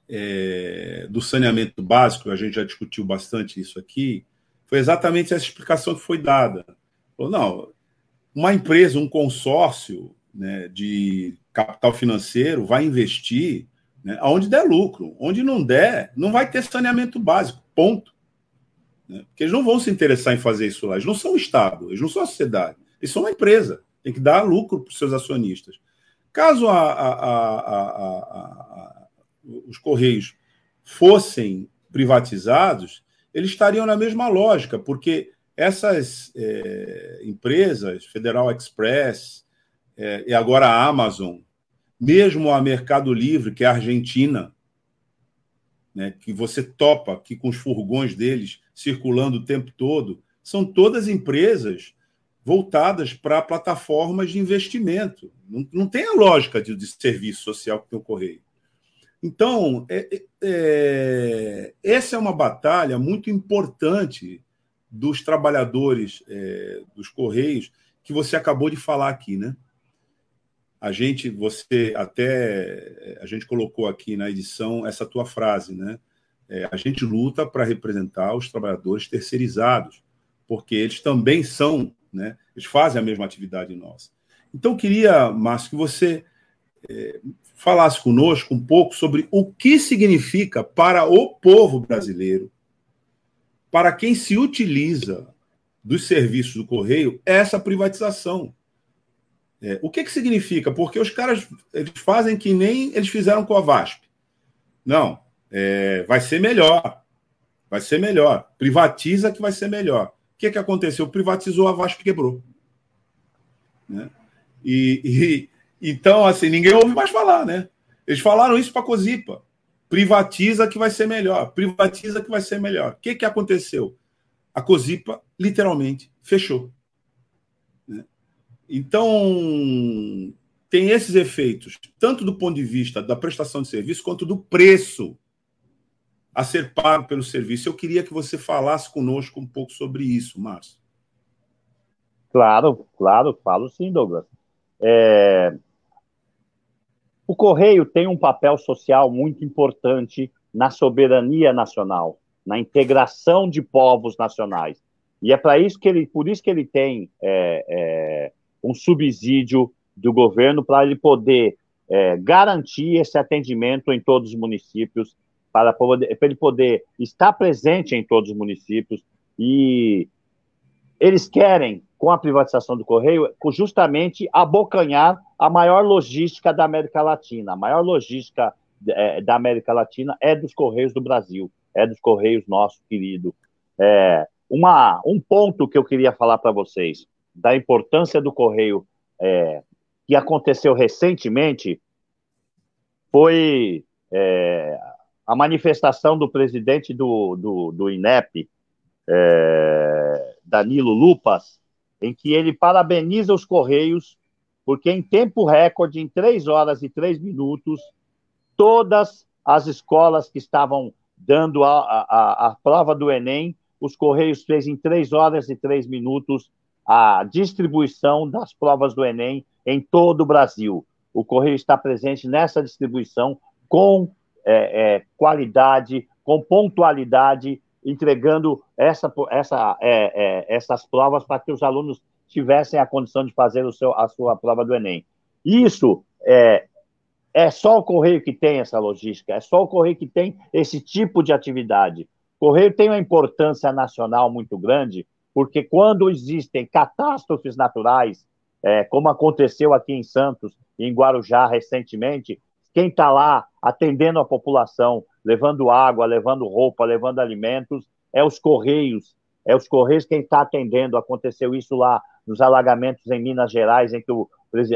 eh, do saneamento básico, a gente já discutiu bastante isso aqui, foi exatamente essa explicação que foi dada. Falou, não, uma empresa, um consórcio né, de capital financeiro vai investir né, onde der lucro. Onde não der, não vai ter saneamento básico. Ponto. Né? Porque eles não vão se interessar em fazer isso lá. Eles não são o Estado, eles não são a sociedade. Eles são uma empresa. Tem que dar lucro para os seus acionistas. Caso a, a, a, os Correios fossem privatizados, eles estariam na mesma lógica, porque essas é, empresas, Federal Express é, e agora a Amazon, mesmo a Mercado Livre, que é a Argentina, né, que você topa aqui com os furgões deles circulando o tempo todo, são todas empresas voltadas para plataformas de investimento. Não, não tem a lógica de, de, serviço social que tem o Correio. Então, é, é, é, essa é uma batalha muito importante dos trabalhadores é, dos Correios que você acabou de falar aqui, né? a gente, você até, a gente colocou aqui na edição essa tua frase, né? É, a gente luta para representar os trabalhadores terceirizados, porque eles também são, né? Eles fazem a mesma atividade nossa. Então, queria, Márcio, que você é, falasse conosco um pouco sobre o que significa para o povo brasileiro, para quem se utiliza dos serviços do Correio, essa privatização. É, o que, que significa? Porque os caras eles fazem que nem eles fizeram com a VASP. Não, é, vai ser melhor. Vai ser melhor. Privatiza que vai ser melhor. O que, que aconteceu? Privatizou a VASP quebrou. Né? E, e, então, assim, ninguém ouve mais falar, né? Eles falaram isso para a Cosipa. Privatiza que vai ser melhor. Privatiza que vai ser melhor. O que, que aconteceu? A Cosipa, literalmente, fechou. Então, tem esses efeitos, tanto do ponto de vista da prestação de serviço, quanto do preço a ser pago pelo serviço. Eu queria que você falasse conosco um pouco sobre isso, Márcio. Claro, claro, falo sim, Douglas. É... O Correio tem um papel social muito importante na soberania nacional, na integração de povos nacionais. E é para isso que ele, por isso que ele tem é, é, um subsídio do governo para ele poder é, garantir esse atendimento em todos os municípios, para, poder, ele poder estar presente em todos os municípios. E eles querem, com a privatização do Correio, justamente abocanhar a maior logística da América Latina. A maior logística é, da América Latina é dos Correios do Brasil, é dos Correios nosso querido. É, uma, um ponto que eu queria falar para vocês da importância do correio é, que aconteceu recentemente foi é, a manifestação do presidente do, do, do INEP, é, Danilo Lupas, em que ele parabeniza os Correios, porque em tempo recorde, em três horas e três minutos, todas as escolas que estavam dando a, a, a prova do Enem, os Correios fez em três horas e três minutos a distribuição das provas do Enem em todo o Brasil. O Correio está presente nessa distribuição com é, é, qualidade, com pontualidade, entregando essa, essa, é, é essas provas para que os alunos tivessem a condição de fazer o seu, a sua prova do Enem. Isso é, é só o Correio que tem essa logística, é só o Correio que tem esse tipo de atividade. O Correio tem uma importância nacional muito grande, porque quando existem catástrofes naturais, é, como aconteceu aqui em Santos, em Guarujá recentemente, quem está lá atendendo a população, levando água, levando roupa, levando alimentos, é os Correios. É os Correios quem está atendendo. Aconteceu isso lá nos alagamentos em Minas Gerais, em que o,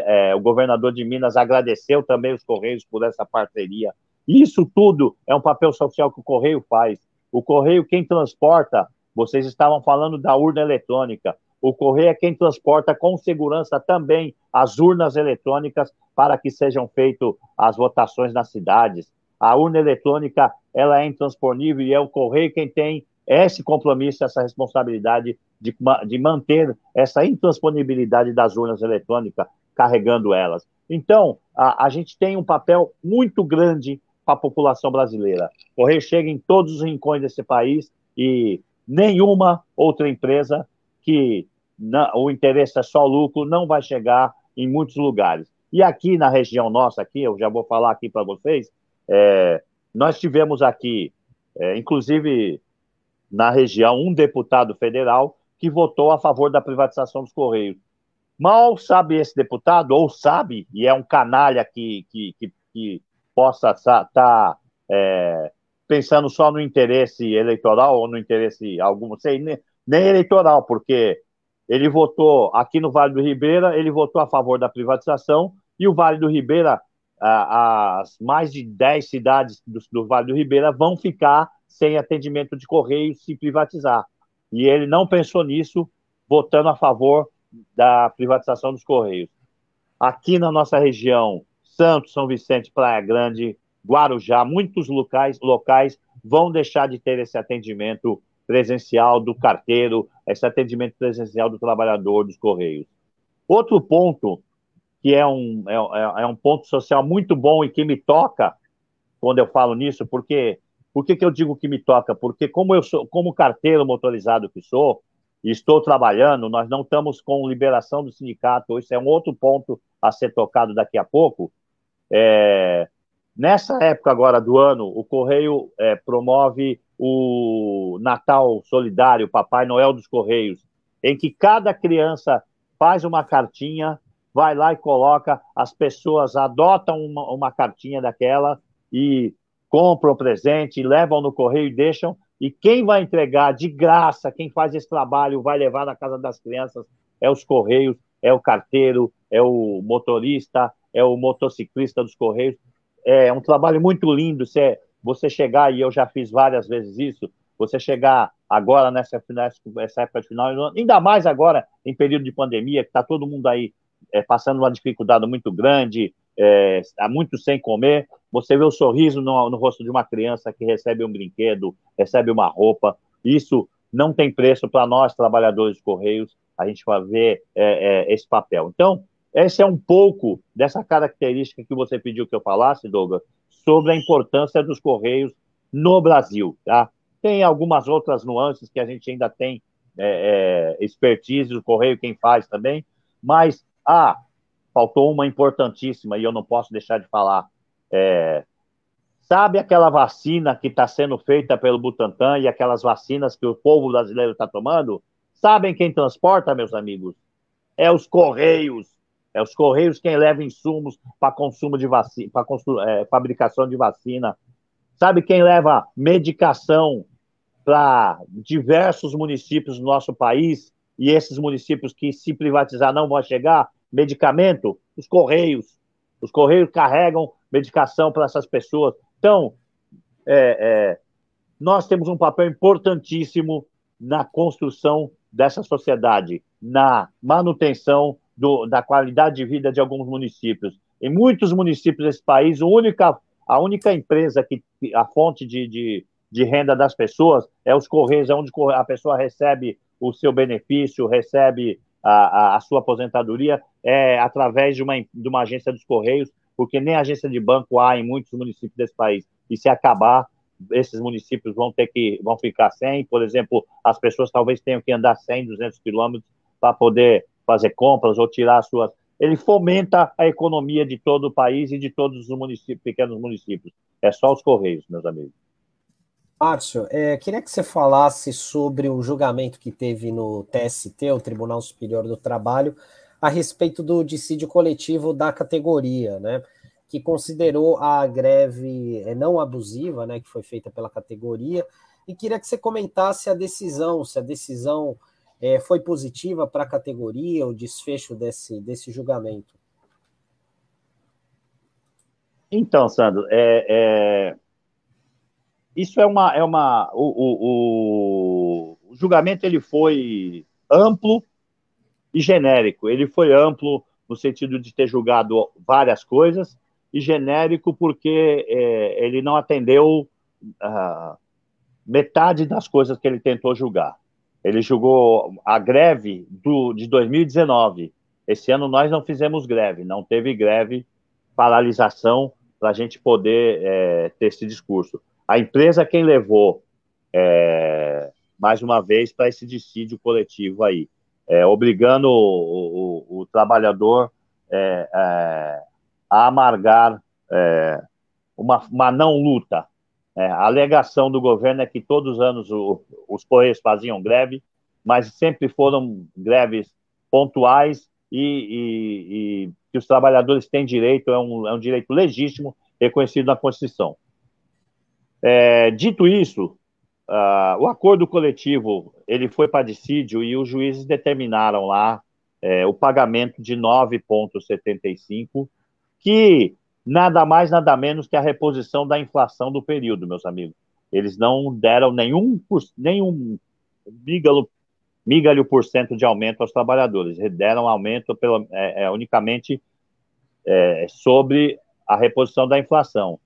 é, o governador de Minas agradeceu também os Correios por essa parceria. Isso tudo é um papel social que o Correio faz. O Correio, quem transporta, vocês estavam falando da urna eletrônica. O Correio é quem transporta com segurança também as urnas eletrônicas para que sejam feitas as votações nas cidades. A urna eletrônica ela é intransponível e é o Correio quem tem esse compromisso, essa responsabilidade de, de manter essa intransferibilidade das urnas eletrônicas, carregando elas. Então, a, a gente tem um papel muito grande para a população brasileira. O Correio chega em todos os rincões desse país e nenhuma outra empresa que o interesse é só lucro não vai chegar em muitos lugares. E aqui na região nossa, aqui, eu já vou falar aqui para vocês, é, nós tivemos aqui, é, inclusive na região, um deputado federal que votou a favor da privatização dos Correios. Mal sabe esse deputado, ou sabe, e é um canalha que, que, que, que possa estar tá, é, pensando só no interesse eleitoral ou no interesse algum, não sei, nem, nem eleitoral, porque ele votou aqui no Vale do Ribeira, ele votou a favor da privatização, e o Vale do Ribeira, as mais de 10 cidades do, Vale do Ribeira vão ficar sem atendimento de correio se privatizar. E ele não pensou nisso, votando a favor da privatização dos Correios. Aqui na nossa região, Santos, São Vicente, Praia Grande, Guarujá, muitos locais, locais vão deixar de ter esse atendimento presencial do carteiro, esse atendimento presencial do trabalhador dos Correios. Outro ponto, que é um, é, é, é um ponto social muito bom e que me toca quando eu falo nisso, porque por que, eu digo que me toca? Porque como eu sou, como carteiro motorizado que sou, estou trabalhando, nós não estamos com liberação do sindicato, isso é um outro ponto a ser tocado daqui a pouco. É, nessa época agora do ano, o Correio é, promove o Natal Solidário, Papai Noel dos Correios, em que cada criança faz uma cartinha, vai lá e coloca, as pessoas adotam uma, uma cartinha daquela e compram presente, levam no correio e deixam. E quem vai entregar de graça, quem faz esse trabalho, vai levar na casa das crianças, é os correios, é o carteiro, é o motorista, é o motociclista dos correios. É um trabalho muito lindo. Você, você chegar, e eu já fiz várias vezes isso, você chegar agora nessa, nessa época de final, ainda mais agora em período de pandemia, que está todo mundo aí é, passando uma dificuldade muito grande, é, há muito sem comer, você vê o sorriso no, no, rosto de uma criança que recebe um brinquedo, recebe uma roupa. Isso não tem preço para nós, trabalhadores de Correios, a gente vai ver é, é, esse papel. Então, esse é um pouco dessa característica que você pediu que eu falasse, Douglas, sobre a importância dos Correios no Brasil. Tá? Tem algumas outras nuances que a gente ainda tem é, é, expertise do Correio, quem faz também, mas, ah, faltou uma importantíssima e eu não posso deixar de falar. É, sabe aquela vacina que está sendo feita pelo Butantan e aquelas vacinas que o povo brasileiro está tomando? Sabem quem transporta, meus amigos? É os Correios. É os Correios quem leva insumos para consumo de vacina, para é, fabricação de vacina. Sabe quem leva medicação para diversos municípios do nosso país e esses municípios que se privatizar não vão chegar? medicamento, os Correios. Os Correios carregam medicação para essas pessoas. Então, é, é, nós temos um papel importantíssimo na construção dessa sociedade, na manutenção do, da qualidade de vida de alguns municípios. Em muitos municípios desse país, a única, a única empresa que a fonte de, de, de renda das pessoas é os Correios, é onde a pessoa recebe o seu benefício, recebe a, a, a sua aposentadoria é através de uma, de uma agência dos Correios, porque nem agência de banco há em muitos municípios desse país. E se acabar, esses municípios vão ter que vão ficar sem, por exemplo, as pessoas talvez tenham que andar 100, 200 quilômetros para poder fazer compras ou tirar suas. Ele fomenta a economia de todo o país e de todos os municípios, pequenos municípios. É só os Correios, meus amigos. Márcio, é, queria que você falasse sobre o julgamento que teve no TST, o Tribunal Superior do Trabalho, a respeito do dissídio coletivo da categoria, né? Que considerou a greve é, não abusiva, né? Que foi feita pela categoria, e queria que você comentasse a decisão, se a decisão é, foi positiva para a categoria, o desfecho desse, desse julgamento. Então, Sandro, é, é, isso é uma. É uma o, o, o, julgamento ele foi amplo e genérico. Ele foi amplo no sentido de ter julgado várias coisas, e genérico porque é, ele não atendeu uh, metade das coisas que ele tentou julgar. Ele julgou a greve do, de 2019. Esse ano nós não fizemos greve, não teve greve, paralisação para a gente poder é, ter esse discurso. A empresa quem levou, é, mais uma vez, para esse dissídio coletivo aí, é, obrigando o, o, o trabalhador é, é, a amargar é, uma, uma não luta. É, a alegação do governo é que todos os anos o, os Correios faziam greve, mas sempre foram greves pontuais e, e, e que os trabalhadores têm direito, é um, é um direito legítimo reconhecido na Constituição. É, dito isso, uh, o acordo coletivo ele foi para dissídio e os juízes determinaram lá é, o pagamento de 9,75 que nada mais, nada menos que a reposição da inflação do período, meus amigos. Eles não deram nenhum, nenhum migalho, migalho por cento de aumento aos trabalhadores, deram aumento pelo, é, é, unicamente é, sobre a reposição da inflação.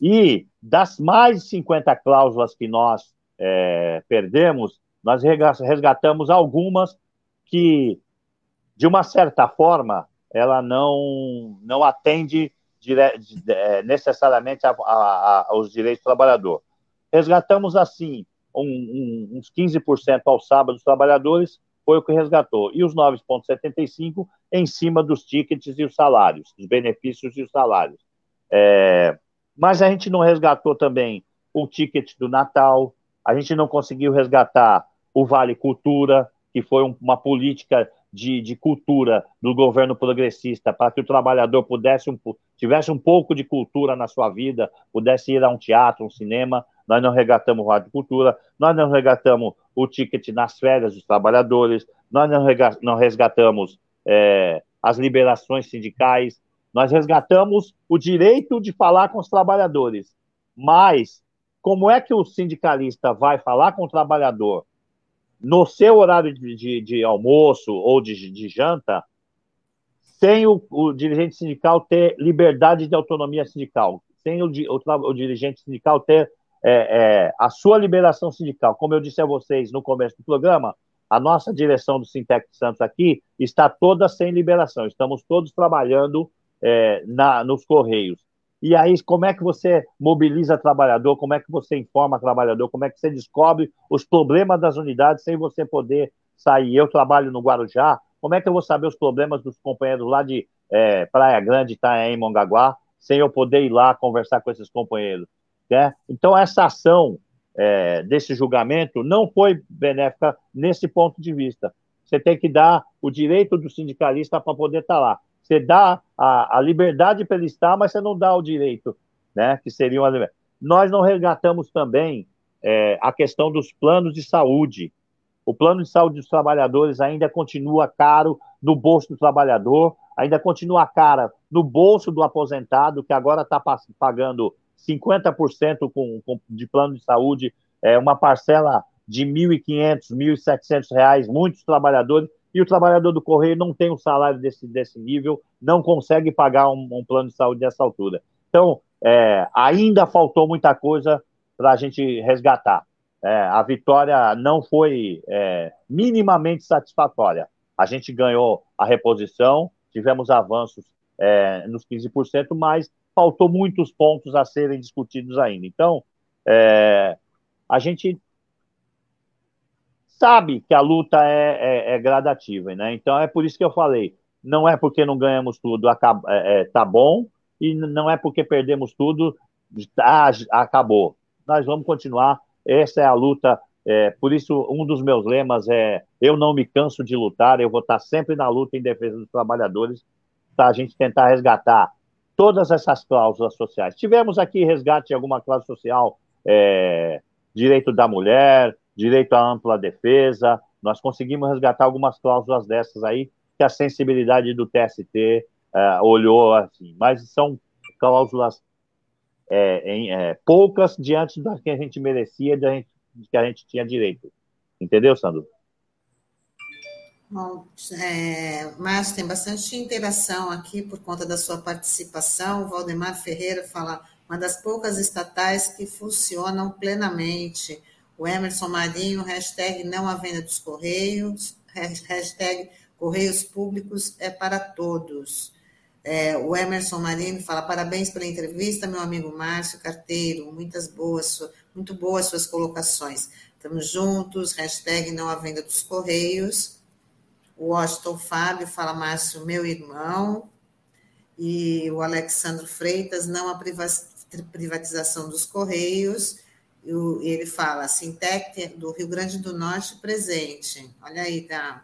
E das mais de 50 cláusulas que nós é, perdemos, nós resgatamos algumas que, de uma certa forma, ela não, não atende dire, é, necessariamente a, a, a, aos direitos do trabalhador. Resgatamos, assim, um, um, uns 15% aos sábados dos trabalhadores, foi o que resgatou. E os 9,75% em cima dos tickets e os salários, os benefícios e os salários. É, mas a gente não resgatou também o ticket do Natal, a gente não conseguiu resgatar o Vale Cultura, que foi uma política de, de cultura do governo progressista para que o trabalhador pudesse um, tivesse um pouco de cultura na sua vida, pudesse ir a um teatro, um cinema. Nós não regatamos rádio cultura, nós não regatamos o ticket nas férias dos trabalhadores, nós não, não resgatamos é, as liberações sindicais, nós resgatamos o direito de falar com os trabalhadores. Mas como é que o sindicalista vai falar com o trabalhador no seu horário de, de, de almoço ou de, de janta, sem o, o, dirigente sindical ter liberdade de autonomia sindical, sem o, o, o dirigente sindical ter é, é, a sua liberação sindical. Como eu disse a vocês no começo do programa, a nossa direção do Sintec Santos aqui está toda sem liberação. Estamos todos trabalhando é, na, nos Correios. E aí, como é que você mobiliza trabalhador? Como é que você informa trabalhador? Como é que você descobre os problemas das unidades sem você poder sair? Eu trabalho no Guarujá. Como é que eu vou saber os problemas dos companheiros lá de é, Praia Grande, Itaém, Mongaguá, sem eu poder ir lá conversar com esses companheiros? Né? Então, essa ação é, desse julgamento não foi benéfica nesse ponto de vista. Você tem que dar o direito do sindicalista para poder estar lá. Você dá a, a liberdade para ele estar, mas você não dá o direito, né? Que seria uma Nós não resgatamos também é, a questão dos planos de saúde. O plano de saúde dos trabalhadores ainda continua caro no bolso do trabalhador, ainda continua cara no bolso do aposentado, que agora está pagando 50% com, com, de plano de saúde, é, uma parcela de R$ 1.500, R$ 1.700, muitos trabalhadores e o trabalhador do Correio não tem um salário desse, desse nível, não consegue pagar um, um plano de saúde dessa altura. Então, é, ainda faltou muita coisa para a gente resgatar. É, a vitória não foi é, minimamente satisfatória. A gente ganhou a reposição, tivemos avanços é, nos 15%, mas faltou muitos pontos a serem discutidos ainda. Então, é, a gente sabe que a luta é, é, é, gradativa, né? Então é por isso que eu falei, não é porque não ganhamos tudo, acaba, é, é, tá bom, e não é porque perdemos tudo, ah, acabou. Nós vamos continuar, essa é a luta, é, por isso um dos meus lemas é, eu não me canso de lutar, eu vou estar sempre na luta em defesa dos trabalhadores, para a gente tentar resgatar todas essas cláusulas sociais. Tivemos aqui resgate de alguma cláusula social, é, direito da mulher, direito à ampla defesa. Nós conseguimos resgatar algumas cláusulas dessas aí que a sensibilidade do TST eh, olhou assim, mas são cláusulas é, em, é, poucas diante das que a gente merecia, da gente, que a gente tinha direito. Entendeu, Sandro? Bom, é, Márcio, tem bastante interação aqui por conta da sua participação. O Valdemar Ferreira fala, uma das poucas estatais que funcionam plenamente. O Emerson Marinho, hashtag não à venda dos Correios, hashtag Correios Públicos é para todos. É, o Emerson Marinho fala, parabéns pela entrevista, meu amigo Márcio Carteiro, muitas boas, muito boas suas colocações. Estamos juntos, hashtag não à venda dos Correios. O Washington Fábio fala, Márcio, meu irmão. E o Alexandre Freitas, não a privatização dos Correios. E ele fala, Sintec do Rio Grande do Norte presente. Olha aí, tá?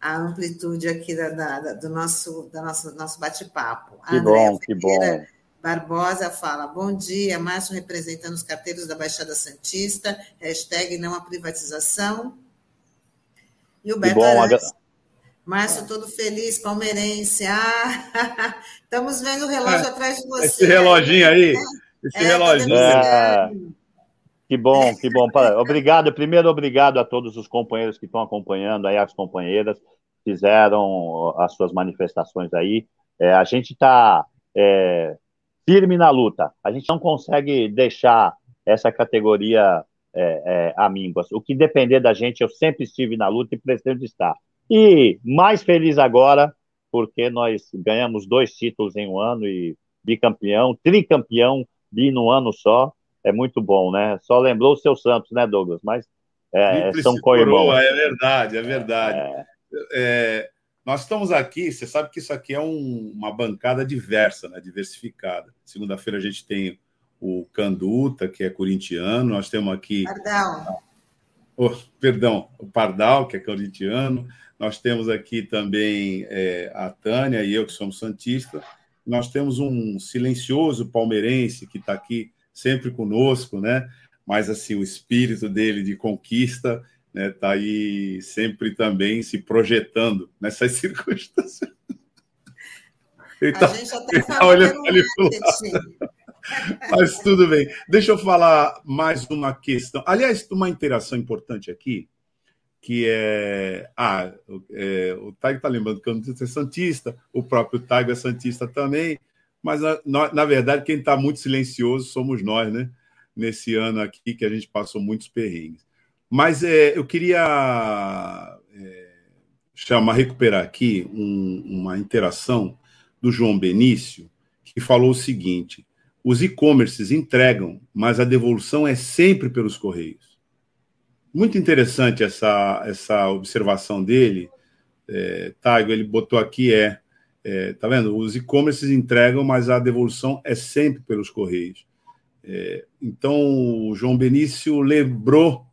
A amplitude aqui da, da, do nosso, da nosso, nosso bate-papo. Que bom, que bom. Barbosa fala, bom dia, Márcio representando os carteiros da Baixada Santista, hashtag não a privatização. E o Beto Arantes, Márcio, todo feliz, palmeirense. Ah, estamos vendo o relógio é, atrás de você. Esse reloginho aí, esse é, reloginho. Que bom, que bom. Obrigado, primeiro obrigado a todos os companheiros que estão acompanhando, aí as companheiras fizeram as suas manifestações aí. É, a gente está é, firme na luta. A gente não consegue deixar essa categoria é, é, amínguas. O que depender da gente, eu sempre estive na luta e pretendo estar. E mais feliz agora, porque nós ganhamos dois títulos em um ano e bicampeão, tricampeão, bi no ano só. É muito bom, né? Só lembrou o seu Santos, né, Douglas? Mas é, são co-irmãos. É verdade, é verdade. É... É, nós estamos aqui, você sabe que isso aqui é um, uma bancada diversa, né, diversificada. Segunda-feira a gente tem o Canduta, que é corintiano, nós temos aqui. Pardal. Oh, perdão, o Pardal, que é corintiano. Nós temos aqui também é, a Tânia e eu, que somos santistas. Nós temos um silencioso palmeirense que está aqui sempre conosco, né? Mas assim, o espírito dele de conquista né, tá aí sempre também se projetando nessas circunstâncias. Ele tá, a gente até tá olhando ali Mas tudo bem. Deixa eu falar mais uma questão. Aliás, uma interação importante aqui que é. Ah, é, o Taigo está lembrando que eu não é Santista, o próprio Taigo é Santista também, mas na, na verdade quem está muito silencioso somos nós, né? Nesse ano aqui que a gente passou muitos perrengues. Mas é, eu queria é, chamar, recuperar aqui um, uma interação do João Benício, que falou o seguinte: os e-commerces entregam, mas a devolução é sempre pelos correios. Muito interessante essa, essa observação dele, é, Taigo, ele botou aqui, é, é tá vendo? Os e-commerces entregam, mas a devolução é sempre pelos Correios. É, então, o João Benício lembrou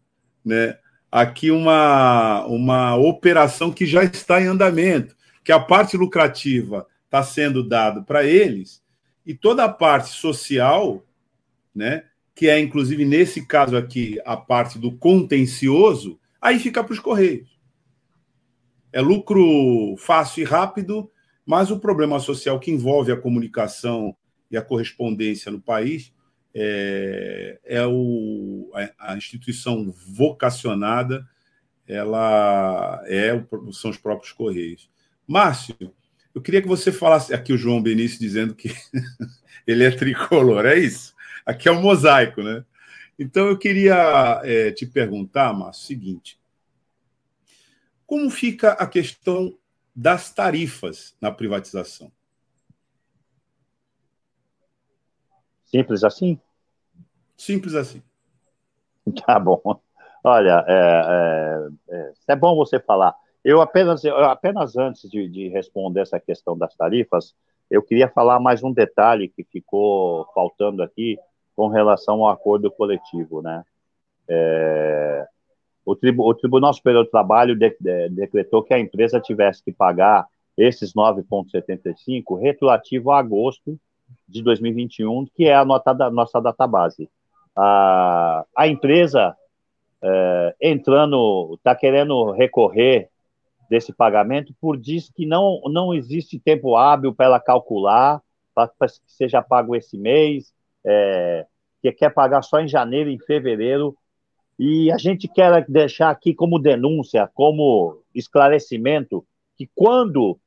né, aqui uma, uma operação que já está em andamento, que a parte lucrativa está sendo dada para eles, e toda a parte social, né, que é inclusive nesse caso aqui a parte do contencioso, aí fica para os Correios. É lucro fácil e rápido, mas o problema social que envolve a comunicação e a correspondência no país é, é o, a, instituição vocacionada, ela é são os próprios Correios. Márcio, eu queria que você falasse aqui o João Benício dizendo que ele é tricolor, é isso? Aqui é um mosaico, né? Então eu queria é, te perguntar, Márcio, o seguinte: como fica a questão das tarifas na privatização? Simples assim? Simples assim. Tá bom. Olha, é, é, é, é bom você falar. Eu apenas, eu apenas antes de, de responder essa questão das tarifas, eu queria falar mais um detalhe que ficou faltando aqui com relação ao acordo coletivo, né? É, o, tribu, o, Tribunal Superior do Trabalho de, de, decretou que a empresa tivesse que pagar esses 9,75 retroativo a agosto de 2021, que é a nota da, nossa database. A, a empresa é, entrando, está querendo recorrer desse pagamento por diz que não, não existe tempo hábil para ela calcular para que seja pago esse mês, é, que quer pagar só em janeiro e em fevereiro. E a gente quer deixar aqui como denúncia, como esclarecimento, que quando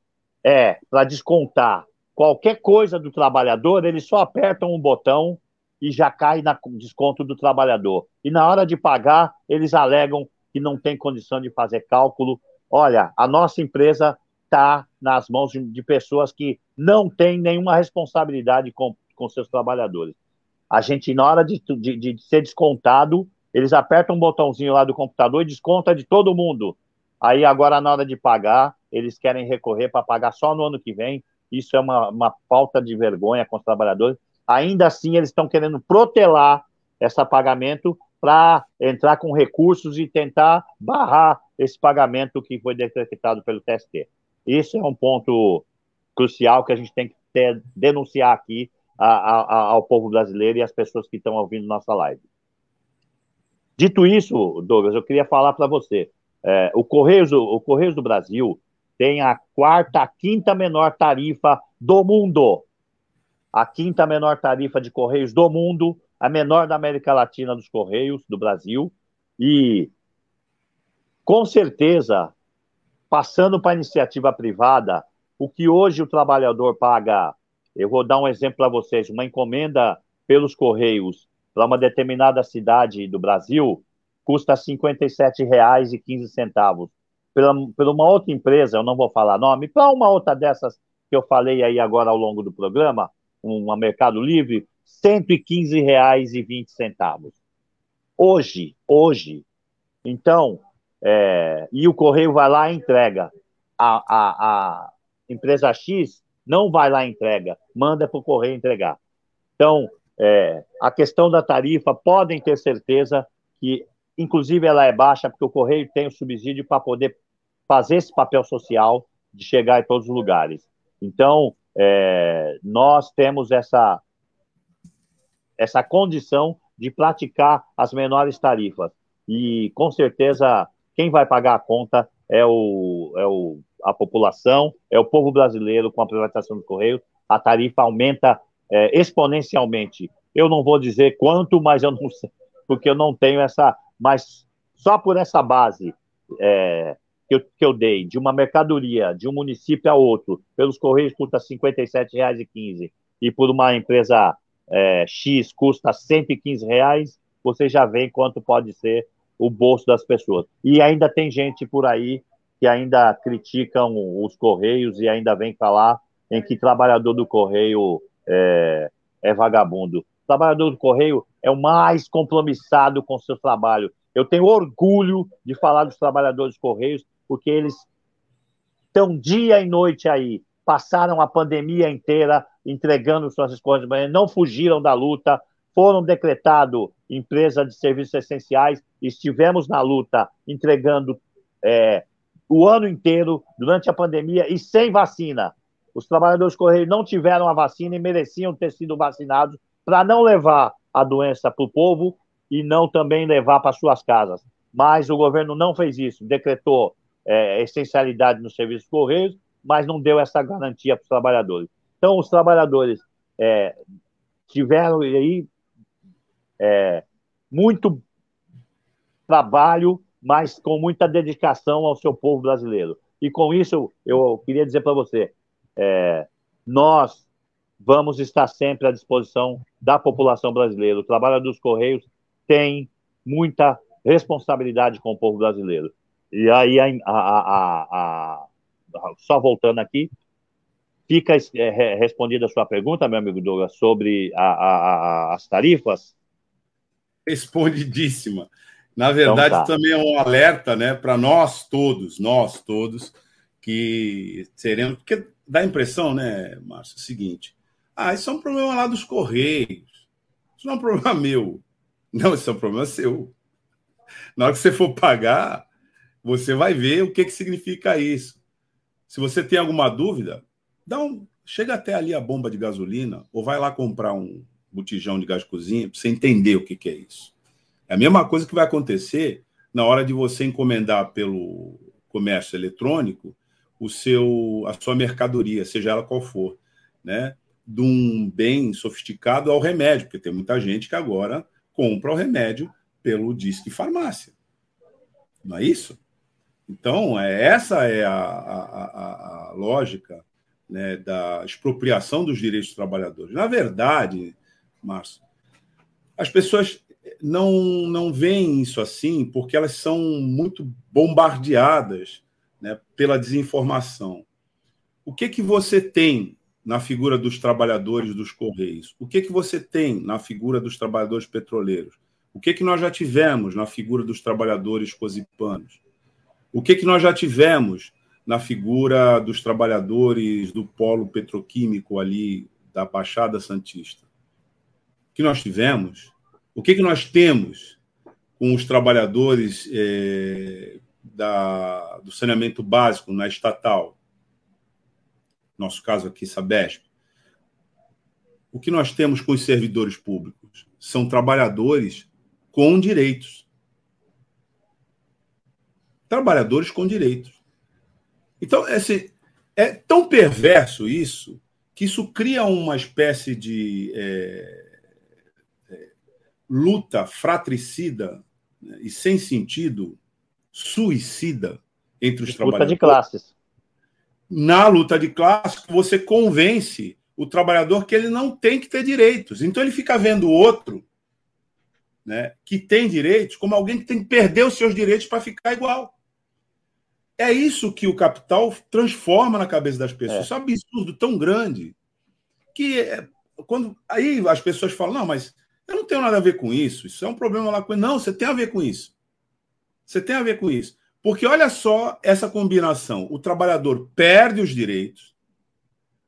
é para descontar qualquer coisa do trabalhador, eles só apertam um botão e já cai na desconto do trabalhador. E na hora de pagar, eles alegam que não tem condição de fazer cálculo. Olha, a nossa empresa está nas mãos de, de, pessoas que não têm nenhuma responsabilidade com, com seus trabalhadores. A gente, na hora de, de, de ser descontado, eles apertam um botãozinho lá do computador e desconta de todo mundo. Aí, agora, na hora de pagar, eles querem recorrer para pagar só no ano que vem. Isso é uma, uma falta de vergonha com os trabalhadores. Ainda assim, eles estão querendo protelar esse pagamento para entrar com recursos e tentar barrar esse pagamento que foi decretado pelo TST. Isso é um ponto crucial que a gente tem que ter, denunciar aqui a, a, ao povo brasileiro e às pessoas que estão ouvindo nossa live. Dito isso, Douglas, eu queria falar para você. É, o, Correios, o Correios do Brasil tem a quarta, a quinta menor tarifa do mundo. A quinta menor tarifa de Correios do mundo, a menor da América Latina dos Correios do Brasil. E, com certeza, passando para a iniciativa privada, o que hoje o trabalhador paga, eu vou dar um exemplo para vocês, uma encomenda pelos Correios para uma determinada cidade do Brasil custa R$ 57,15. Pela, pela uma outra empresa, eu não vou falar nome, para uma outra dessas que eu falei aí agora ao longo do programa, uma Mercado Livre, R$ 115,20. Hoje, hoje. Então, é, e o correio vai lá e entrega. A, a, a empresa X não vai lá e entrega, manda para o correio entregar. Então, é, a questão da tarifa, podem ter certeza que, inclusive, ela é baixa, porque o correio tem o subsídio para poder fazer esse papel social de chegar em todos os lugares. Então, é, nós temos essa, essa condição de praticar as menores tarifas. E, com certeza, quem vai pagar a conta é, o, é o, a população, é o povo brasileiro com a privatização do Correio. A tarifa aumenta é, exponencialmente. Eu não vou dizer quanto, mas eu não sei, porque eu não tenho essa. Mas só por essa base é, que, eu, que eu dei, de uma mercadoria de um município a outro, pelos Correios custa R$ 57,15 e por uma empresa é, X custa 115 reais, você já vê quanto pode ser o bolso das pessoas. E ainda tem gente por aí que ainda criticam os Correios e ainda vem falar em que trabalhador do Correio é, é vagabundo. O trabalhador do Correio é o mais compromissado com o seu trabalho. Eu tenho orgulho de falar dos trabalhadores dos Correios, porque eles estão dia e noite aí, passaram a pandemia inteira entregando suas coisas, não fugiram da luta, foram decretados empresa de serviços essenciais, estivemos na luta entregando é, o ano inteiro, durante a pandemia, e sem vacina. Os trabalhadores Correios não tiveram a vacina e mereciam ter sido vacinados para não levar a doença para o povo e não também levar para suas casas. Mas o governo não fez isso, decretou é, essencialidade nos serviços Correios, mas não deu essa garantia para os trabalhadores. Então, os trabalhadores é, tiveram aí é, muito trabalho, mas com muita dedicação ao seu povo brasileiro. E com isso, eu queria dizer para você: é, nós vamos estar sempre à disposição da população brasileira. O trabalho dos Correios tem muita responsabilidade com o povo brasileiro. E aí, a, a, a, só voltando aqui, fica é, respondida a sua pergunta, meu amigo Douglas, sobre as tarifas respondidíssima. Na verdade, então tá. também é um alerta né, para nós todos, nós todos, que seremos. Porque dá a impressão, né, Márcio, é o seguinte: ah, isso é um problema lá dos Correios. Isso não é um problema meu. Não, isso é um problema seu. Na hora que você for pagar, você vai ver o que, que significa isso. Se você tem alguma dúvida, dá um, chega até ali a bomba de gasolina ou vai lá comprar um, botijão de gás de cozinha, para você entender o que, que é isso. É a mesma coisa que vai acontecer na hora de você encomendar pelo comércio eletrônico o seu a sua mercadoria, seja ela qual for, né? de um bem sofisticado ao remédio, porque tem muita gente que agora compra o remédio pelo disque farmácia. Não é isso? Então, é, essa é a, a, a, a lógica né, da expropriação dos direitos dos trabalhadores. Na verdade, Márcio, as pessoas não, não veem isso assim porque elas são muito bombardeadas né, pela desinformação. O que, que você tem na figura dos trabalhadores dos Correios? O que, que você tem na figura dos trabalhadores petroleiros? O que, que nós já tivemos na figura dos trabalhadores cosipanos? O que, que nós já tivemos na figura dos trabalhadores do polo petroquímico ali da Baixada Santista? O que nós tivemos? O que, que nós temos com os trabalhadores é, da, do saneamento básico na estatal? Nosso caso aqui, Sabesp. O que nós temos com os servidores públicos? São trabalhadores com direitos trabalhadores com direitos. Então, esse, é tão perverso isso que isso cria uma espécie de é, é, luta fratricida né, e sem sentido, suicida entre os trabalhadores. Luta de classes. Na luta de classes, você convence o trabalhador que ele não tem que ter direitos. Então ele fica vendo o outro né, que tem direitos como alguém que tem que perder os seus direitos para ficar igual. É isso que o capital transforma na cabeça das pessoas. É. Isso é um absurdo tão grande que é, quando aí as pessoas falam: não, mas eu não tenho nada a ver com isso, isso é um problema lá com. Não, você tem a ver com isso. Você tem a ver com isso. Porque olha só essa combinação: o trabalhador perde os direitos,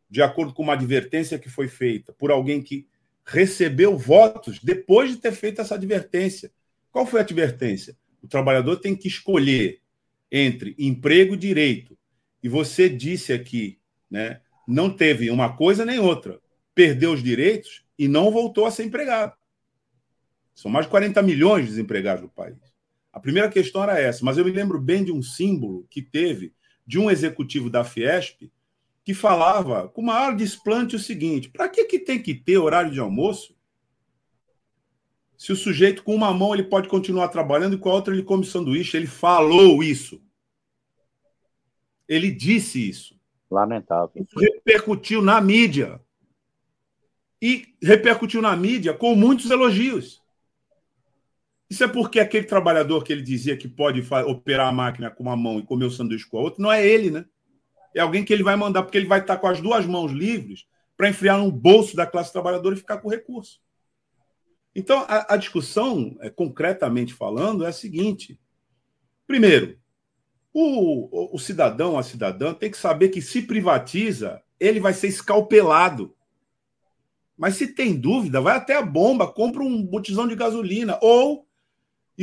de acordo com uma advertência que foi feita por alguém que recebeu votos depois de ter feito essa advertência. Qual foi a advertência? O trabalhador tem que escolher entre emprego e direito, e você disse aqui, né, não teve uma coisa nem outra, perdeu os direitos e não voltou a ser empregado. São mais de 40 milhões de desempregados no país. A primeira questão era essa, mas eu me lembro bem de um símbolo que teve de um executivo da Fiesp que falava com maior desplante o seguinte: para que, que tem que ter horário de almoço? Se o sujeito com uma mão ele pode continuar trabalhando e com a outra ele come sanduíche, ele falou isso. Ele disse isso. Lamentável. Isso repercutiu na mídia. E repercutiu na mídia com muitos elogios. Isso é porque aquele trabalhador que ele dizia que pode operar a máquina com uma mão e comer o sanduíche com a outra, não é ele, né? É alguém que ele vai mandar, porque ele vai estar com as duas mãos livres para enfiar no bolso da classe trabalhadora e ficar com recurso. Então, a, a discussão, é, concretamente falando, é a seguinte: primeiro, o, o, o cidadão, a cidadã, tem que saber que se privatiza, ele vai ser escalpelado. Mas se tem dúvida, vai até a bomba, compra um botijão de gasolina. Ou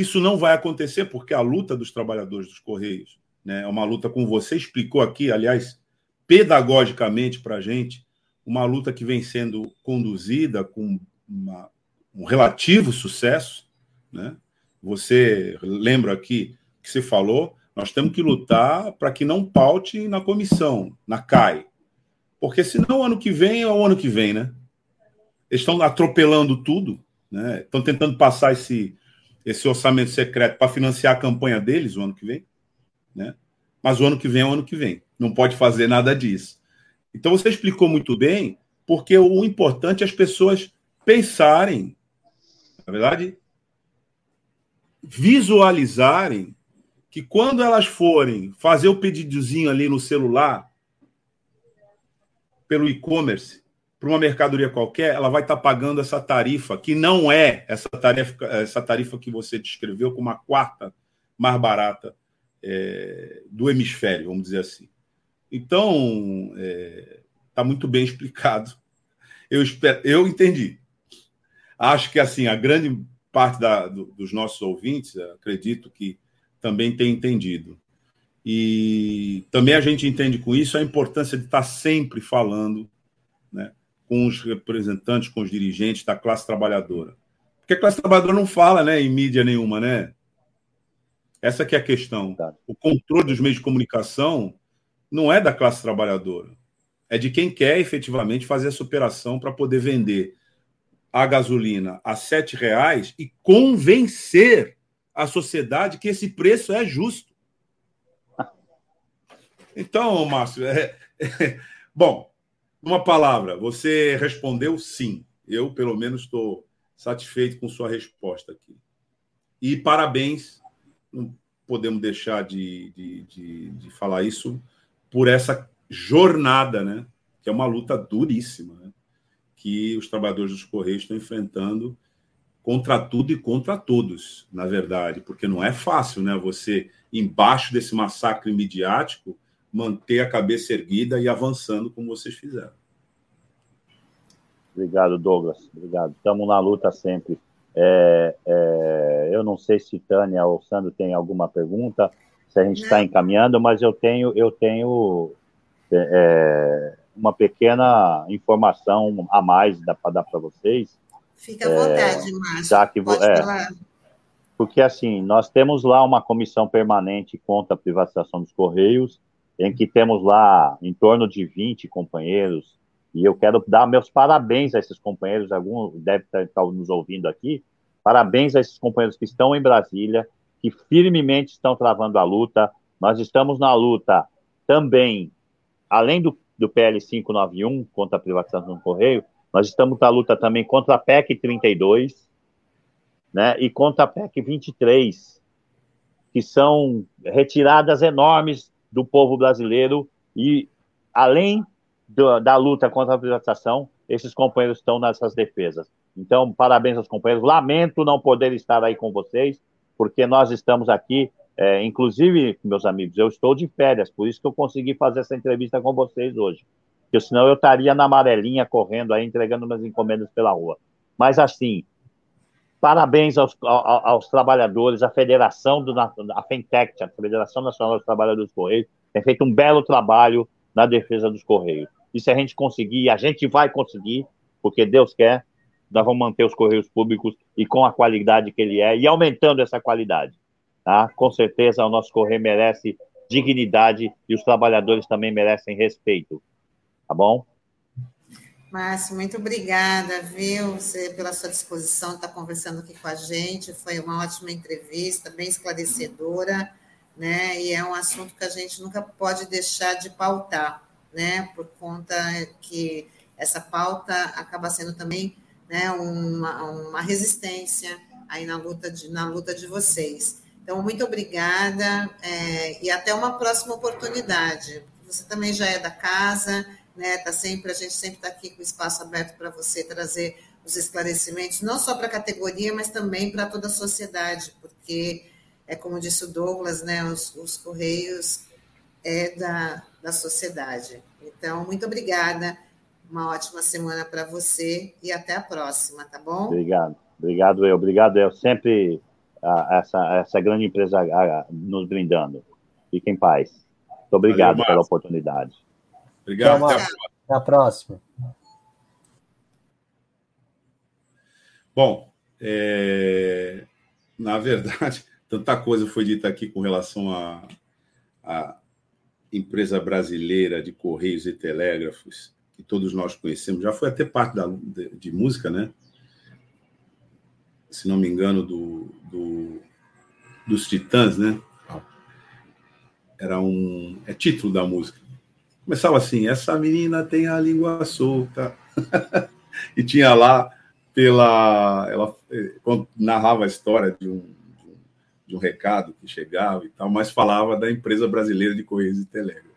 isso não vai acontecer, porque a luta dos trabalhadores dos Correios né, é uma luta, como você explicou aqui, aliás, pedagogicamente para a gente, uma luta que vem sendo conduzida com uma um relativo sucesso, né? Você lembra aqui que você falou, nós temos que lutar para que não paute na comissão, na CAI. Porque senão ano que vem é o ano que vem, né? Eles estão atropelando tudo, né? Estão tentando passar esse, esse orçamento secreto para financiar a campanha deles o ano que vem, né? Mas o ano que vem é o ano que vem. Não pode fazer nada disso. Então você explicou muito bem, porque o importante é as pessoas pensarem na verdade, visualizarem que quando elas forem fazer o pedidozinho ali no celular, pelo e-commerce, para uma mercadoria qualquer, ela vai estar tá pagando essa tarifa, que não é essa tarifa, essa tarifa que você descreveu como a quarta mais barata é, do hemisfério, vamos dizer assim. Então, está é, tá muito bem explicado. Eu, espero, eu entendi. Acho que assim a grande parte da, do, dos nossos ouvintes, acredito que também tem entendido. E também a gente entende com isso a importância de estar sempre falando com os representantes, com os dirigentes da classe trabalhadora. Porque a classe trabalhadora não fala né, em mídia nenhuma, né? Essa que é a questão. O controle dos meios de comunicação não é da classe trabalhadora. é de quem quer efetivamente fazer essa operação para poder vender a gasolina a R$ reais e convencer a sociedade que esse preço é justo. Então, Márcio, é, é, bom, uma palavra, você respondeu sim. Eu, pelo menos, estou satisfeito com sua resposta aqui. E parabéns, não podemos deixar de, de, de, de falar isso, por essa jornada, né? que é uma luta duríssima, né? que os trabalhadores dos Correios estão enfrentando contra tudo e contra todos, na verdade, porque não é fácil, né? Você, embaixo desse massacre midiático, manter a cabeça erguida e avançando como vocês fizeram. Obrigado, Douglas. Obrigado. Estamos na luta sempre. É, é, eu não sei se Tânia ou Sandro tem alguma pergunta, se a gente está encaminhando, mas eu tenho, eu tenho é, é uma pequena informação a mais para dar para vocês. Fica à vontade, é, Márcio. Já que Pode é, falar. Porque, assim, nós temos lá uma comissão permanente contra a privatização dos Correios, em que temos lá em torno de 20 companheiros, e eu quero dar meus parabéns a esses companheiros, alguns devem estar nos ouvindo aqui, parabéns a esses companheiros que estão em Brasília, que firmemente estão travando a luta. Nós estamos na luta também, além do do PL 591 contra a privatização do Correio, nós estamos na luta também contra a PEC 32, né, e contra a PEC 23, que são retiradas enormes do povo brasileiro e além do, da luta contra a privatização, esses companheiros estão nessas defesas. Então, parabéns aos companheiros. Lamento não poder estar aí com vocês, porque nós estamos aqui é, inclusive, meus amigos, eu estou de férias, por isso que eu consegui fazer essa entrevista com vocês hoje. Porque senão eu estaria na amarelinha correndo aí, entregando minhas encomendas pela rua. Mas assim, parabéns aos, aos, aos trabalhadores, a Federação do a FENTEC, a Federação Nacional dos Trabalhadores dos Correios, tem feito um belo trabalho na defesa dos Correios. E se a gente conseguir, a gente vai conseguir, porque Deus quer, nós vamos manter os Correios públicos e com a qualidade que ele é, e aumentando essa qualidade. Tá? Com certeza, o nosso Correio merece dignidade e os trabalhadores também merecem respeito. Tá bom? Márcio, muito obrigada, viu, você pela sua disposição estar conversando aqui com a gente. Foi uma ótima entrevista, bem esclarecedora, né? E é um assunto que a gente nunca pode deixar de pautar, né? Por conta que essa pauta acaba sendo também né, uma, uma resistência aí na luta de, na luta de vocês. Então, muito obrigada é, e até uma próxima oportunidade. Você também já é da casa, né? Tá sempre, a gente sempre está aqui com o espaço aberto para você trazer os esclarecimentos, não só para a categoria, mas também para toda a sociedade, porque é como disse o Douglas, né? Os, os Correios é da, da sociedade. Então, muito obrigada. Uma ótima semana para você e até a próxima, tá bom? Obrigado. Obrigado, eu. Obrigado, eu. Sempre essa, essa grande empresa nos brindando. Fiquem em paz. Muito obrigado Valeu, pela oportunidade. Obrigado. Até, até a próxima. Bom, é... na verdade, tanta coisa foi dita aqui com relação à a, a, empresa brasileira de Correios e Telégrafos, que todos nós conhecemos, já foi até parte da, de, de música, né? se não me engano, do, do, dos Titãs, né? Era um. É título da música. Começava assim: essa menina tem a língua solta. e tinha lá, pela. Ela narrava a história de um, de um recado que chegava e tal, mas falava da empresa brasileira de Correios e Telégrafo.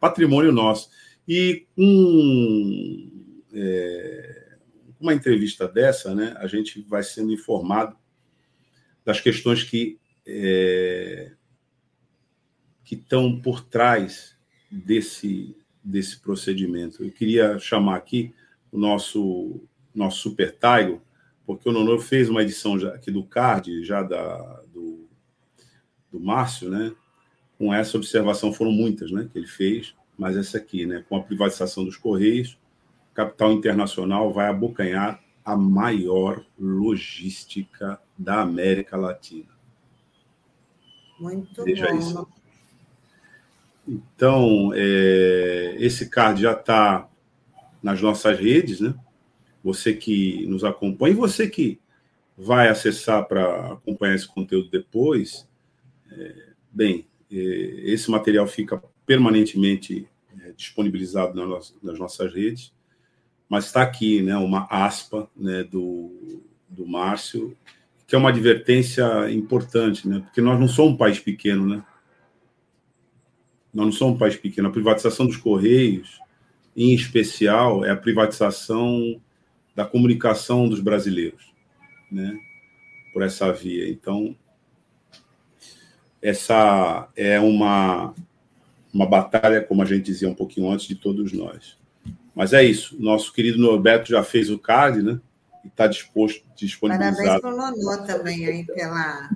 Patrimônio nosso. E um. É, uma entrevista dessa, né, a gente vai sendo informado das questões que é, que estão por trás desse desse procedimento. Eu queria chamar aqui o nosso nosso super Taigo, porque o Nono fez uma edição já, aqui do card já da do, do Márcio, né? Com essa observação foram muitas, né, que ele fez, mas essa aqui, né, com a privatização dos correios, capital internacional vai abocanhar a maior logística da América Latina. Muito Veja bom. Isso. Então, é, esse card já está nas nossas redes, né? Você que nos acompanha e você que vai acessar para acompanhar esse conteúdo depois, é, bem, é, esse material fica permanentemente é, disponibilizado nas, nas, nossas redes, mas está aqui, né, uma aspa né, do, do Márcio, que é uma advertência importante, né, porque nós não somos um país pequeno, né? Nós não somos um país pequeno. A privatização dos Correios, em especial, é a privatização da comunicação dos brasileiros, né? Por essa via. Então, essa é uma uma batalha, como a gente dizia um pouquinho antes, de todos nós. Mas é isso. Nosso querido Norberto já fez o card, né? E está disposto, disponibilizado. Parabéns para o Nonô também aí pela,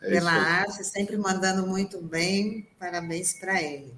é pela arte, sempre mandando muito bem. Parabéns para ele.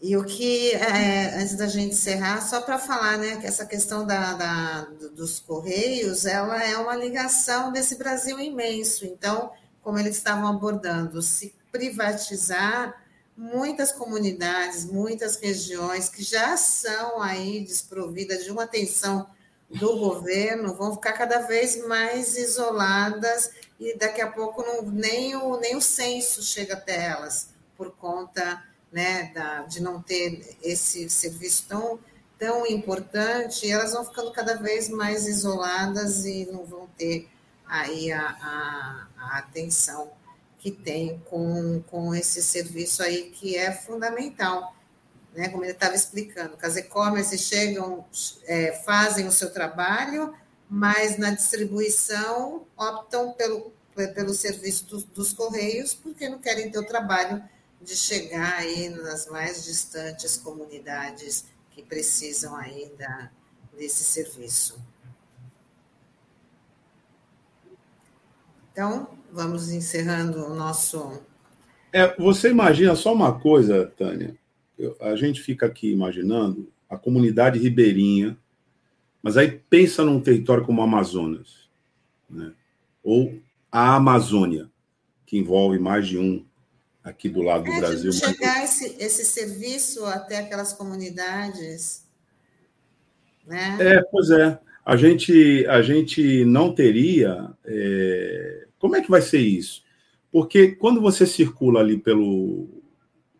E o que, é, antes da gente encerrar, só para falar, né, que essa questão da, da, dos Correios, ela é uma ligação desse Brasil imenso. Então, como eles estavam abordando, se privatizar muitas comunidades, muitas regiões que já são aí desprovidas de uma atenção do governo, vão ficar cada vez mais isoladas e daqui a pouco não, nem, o, nem o censo chega até elas, por conta né, da, de não ter esse serviço tão, tão importante, elas vão ficando cada vez mais isoladas e não vão ter aí a, a, a atenção que tem com, com esse serviço aí que é fundamental. Né? Como ele estava explicando, que as e-commerce chegam, é, fazem o seu trabalho, mas na distribuição optam pelo, pelo serviço dos, dos Correios, porque não querem ter o trabalho de chegar aí nas mais distantes comunidades que precisam aí desse serviço. Então, vamos encerrando o nosso. É, você imagina só uma coisa, Tânia. Eu, a gente fica aqui imaginando a comunidade ribeirinha, mas aí pensa num território como o Amazonas, né? ou a Amazônia, que envolve mais de um aqui do lado do é, Brasil. Chegar esse, esse serviço até aquelas comunidades. Né? É, pois é. A gente, a gente não teria é, como é que vai ser isso? Porque quando você circula ali pelo,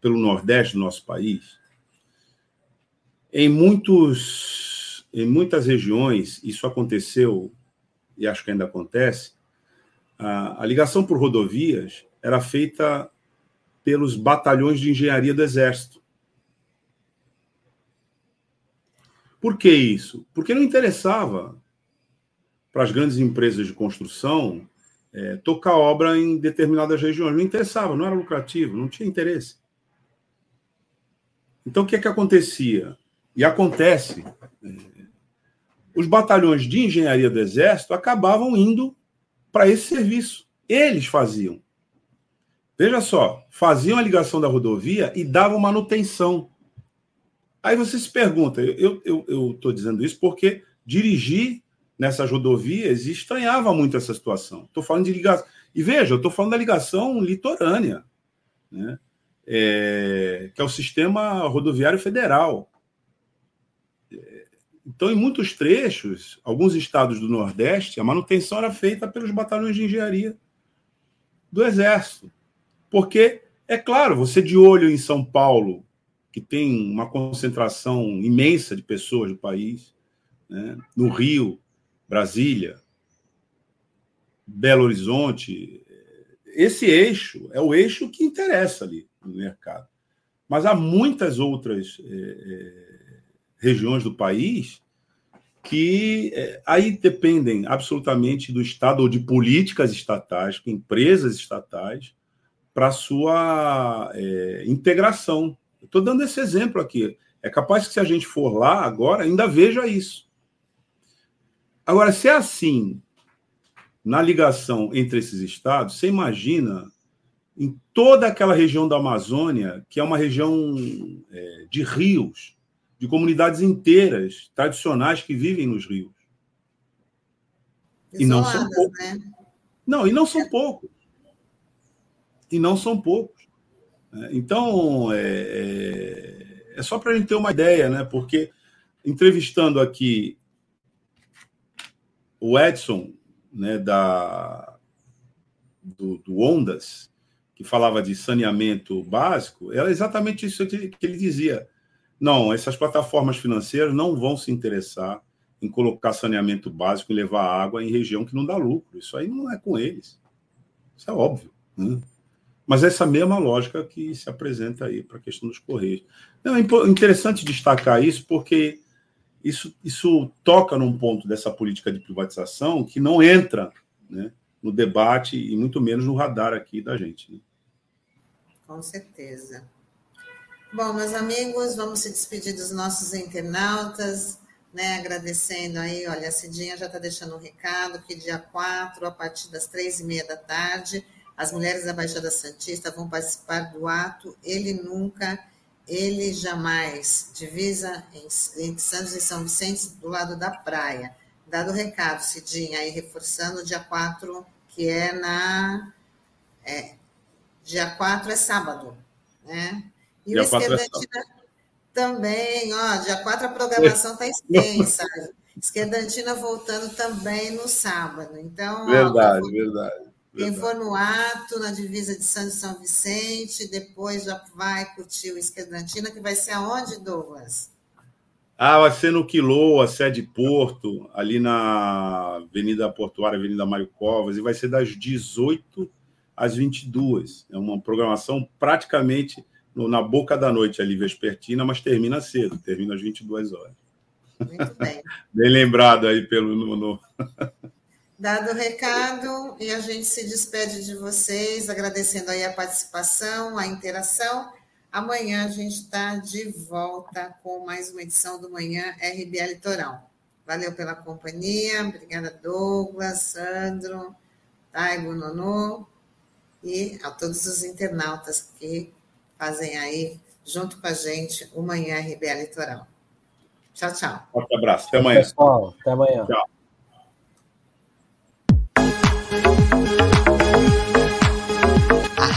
pelo Nordeste do nosso país, em, muitos, em muitas regiões, isso aconteceu, e acho que ainda acontece, a, a ligação por rodovias era feita pelos batalhões de engenharia do Exército. Por que isso? Porque não interessava para as grandes empresas de construção é, tocar obra em determinadas regiões. Não interessava, não era lucrativo, não tinha interesse. Então, o que é que acontecia? E acontece. É, os batalhões de engenharia do Exército acabavam indo para esse serviço. Eles faziam. Veja só, faziam a ligação da rodovia e davam manutenção. Aí você se pergunta, eu estou dizendo isso porque dirigi nessas rodovias e estranhava muito essa situação. Estou falando de ligação. E veja, eu estou falando da ligação litorânea, né? É, que é o sistema rodoviário federal. É, então, em muitos trechos, alguns estados do Nordeste, a manutenção era feita pelos batalhões de engenharia do Exército. Porque, é claro, você de olho em São Paulo, que tem uma concentração imensa de pessoas do país, né? no Rio, Brasília, Belo Horizonte. Esse eixo é o eixo que interessa ali no mercado. Mas há muitas outras é, regiões do país que é, aí dependem absolutamente do Estado ou de políticas estatais, empresas estatais, para sua é, integração. Estou dando esse exemplo aqui. É capaz que se a gente for lá agora, ainda veja isso. Agora, se é assim na ligação entre esses estados, você imagina em toda aquela região da Amazônia, que é uma região é, de rios, de comunidades inteiras, tradicionais, que vivem nos rios. Isoladas, e não são poucos. Né? Não, e não são poucos. E não são poucos. Né? Então, é, é, é só para a gente ter uma ideia, né? Porque entrevistando aqui o Edson, né, da, do, do Ondas, que falava de saneamento básico, era exatamente isso que ele dizia. Não, essas plataformas financeiras não vão se interessar em colocar saneamento básico e levar água em região que não dá lucro. Isso aí não é com eles. Isso é óbvio. Né? Mas essa mesma lógica que se apresenta aí para a questão dos Correios. Não, é interessante destacar isso, porque isso, isso toca num ponto dessa política de privatização que não entra né, no debate e muito menos no radar aqui da gente. Né? Com certeza. Bom, meus amigos, vamos se despedir dos nossos internautas, né? Agradecendo aí, olha, a Cidinha já está deixando um recado que dia 4, a partir das três e meia da tarde, as mulheres da Baixada Santista vão participar do ato Ele Nunca, Ele Jamais, divisa entre Santos e São Vicente, do lado da praia. Dado o recado, Cidinha, aí reforçando, dia 4, que é na. É, dia 4 é sábado, né? E dia o Esquerdantina é também, ó, dia 4 a programação está extensa. Esquerdantina voltando também no sábado. Então, verdade, ó, verdade. Quem for no ato, na divisa de Santos e São Vicente, depois já vai curtir o Esquerdantina, que vai ser aonde, Douglas? Ah, vai ser no Quilô, sede Porto, ali na Avenida Portuária, Avenida Mário Covas, e vai ser das 18 às 22. É uma programação praticamente na boca da noite ali, vespertina, mas termina cedo, termina às 22 horas. Muito bem. bem lembrado aí pelo... No, no... Dado o recado, e a gente se despede de vocês, agradecendo aí a participação, a interação. Amanhã a gente está de volta com mais uma edição do Manhã RBA Litoral. Valeu pela companhia, obrigada Douglas, Sandro, Taigo, Nonô e a todos os internautas que fazem aí, junto com a gente, o Manhã RBA Litoral. Tchau, tchau. Um forte abraço, até amanhã. Pessoal, até amanhã. Tchau.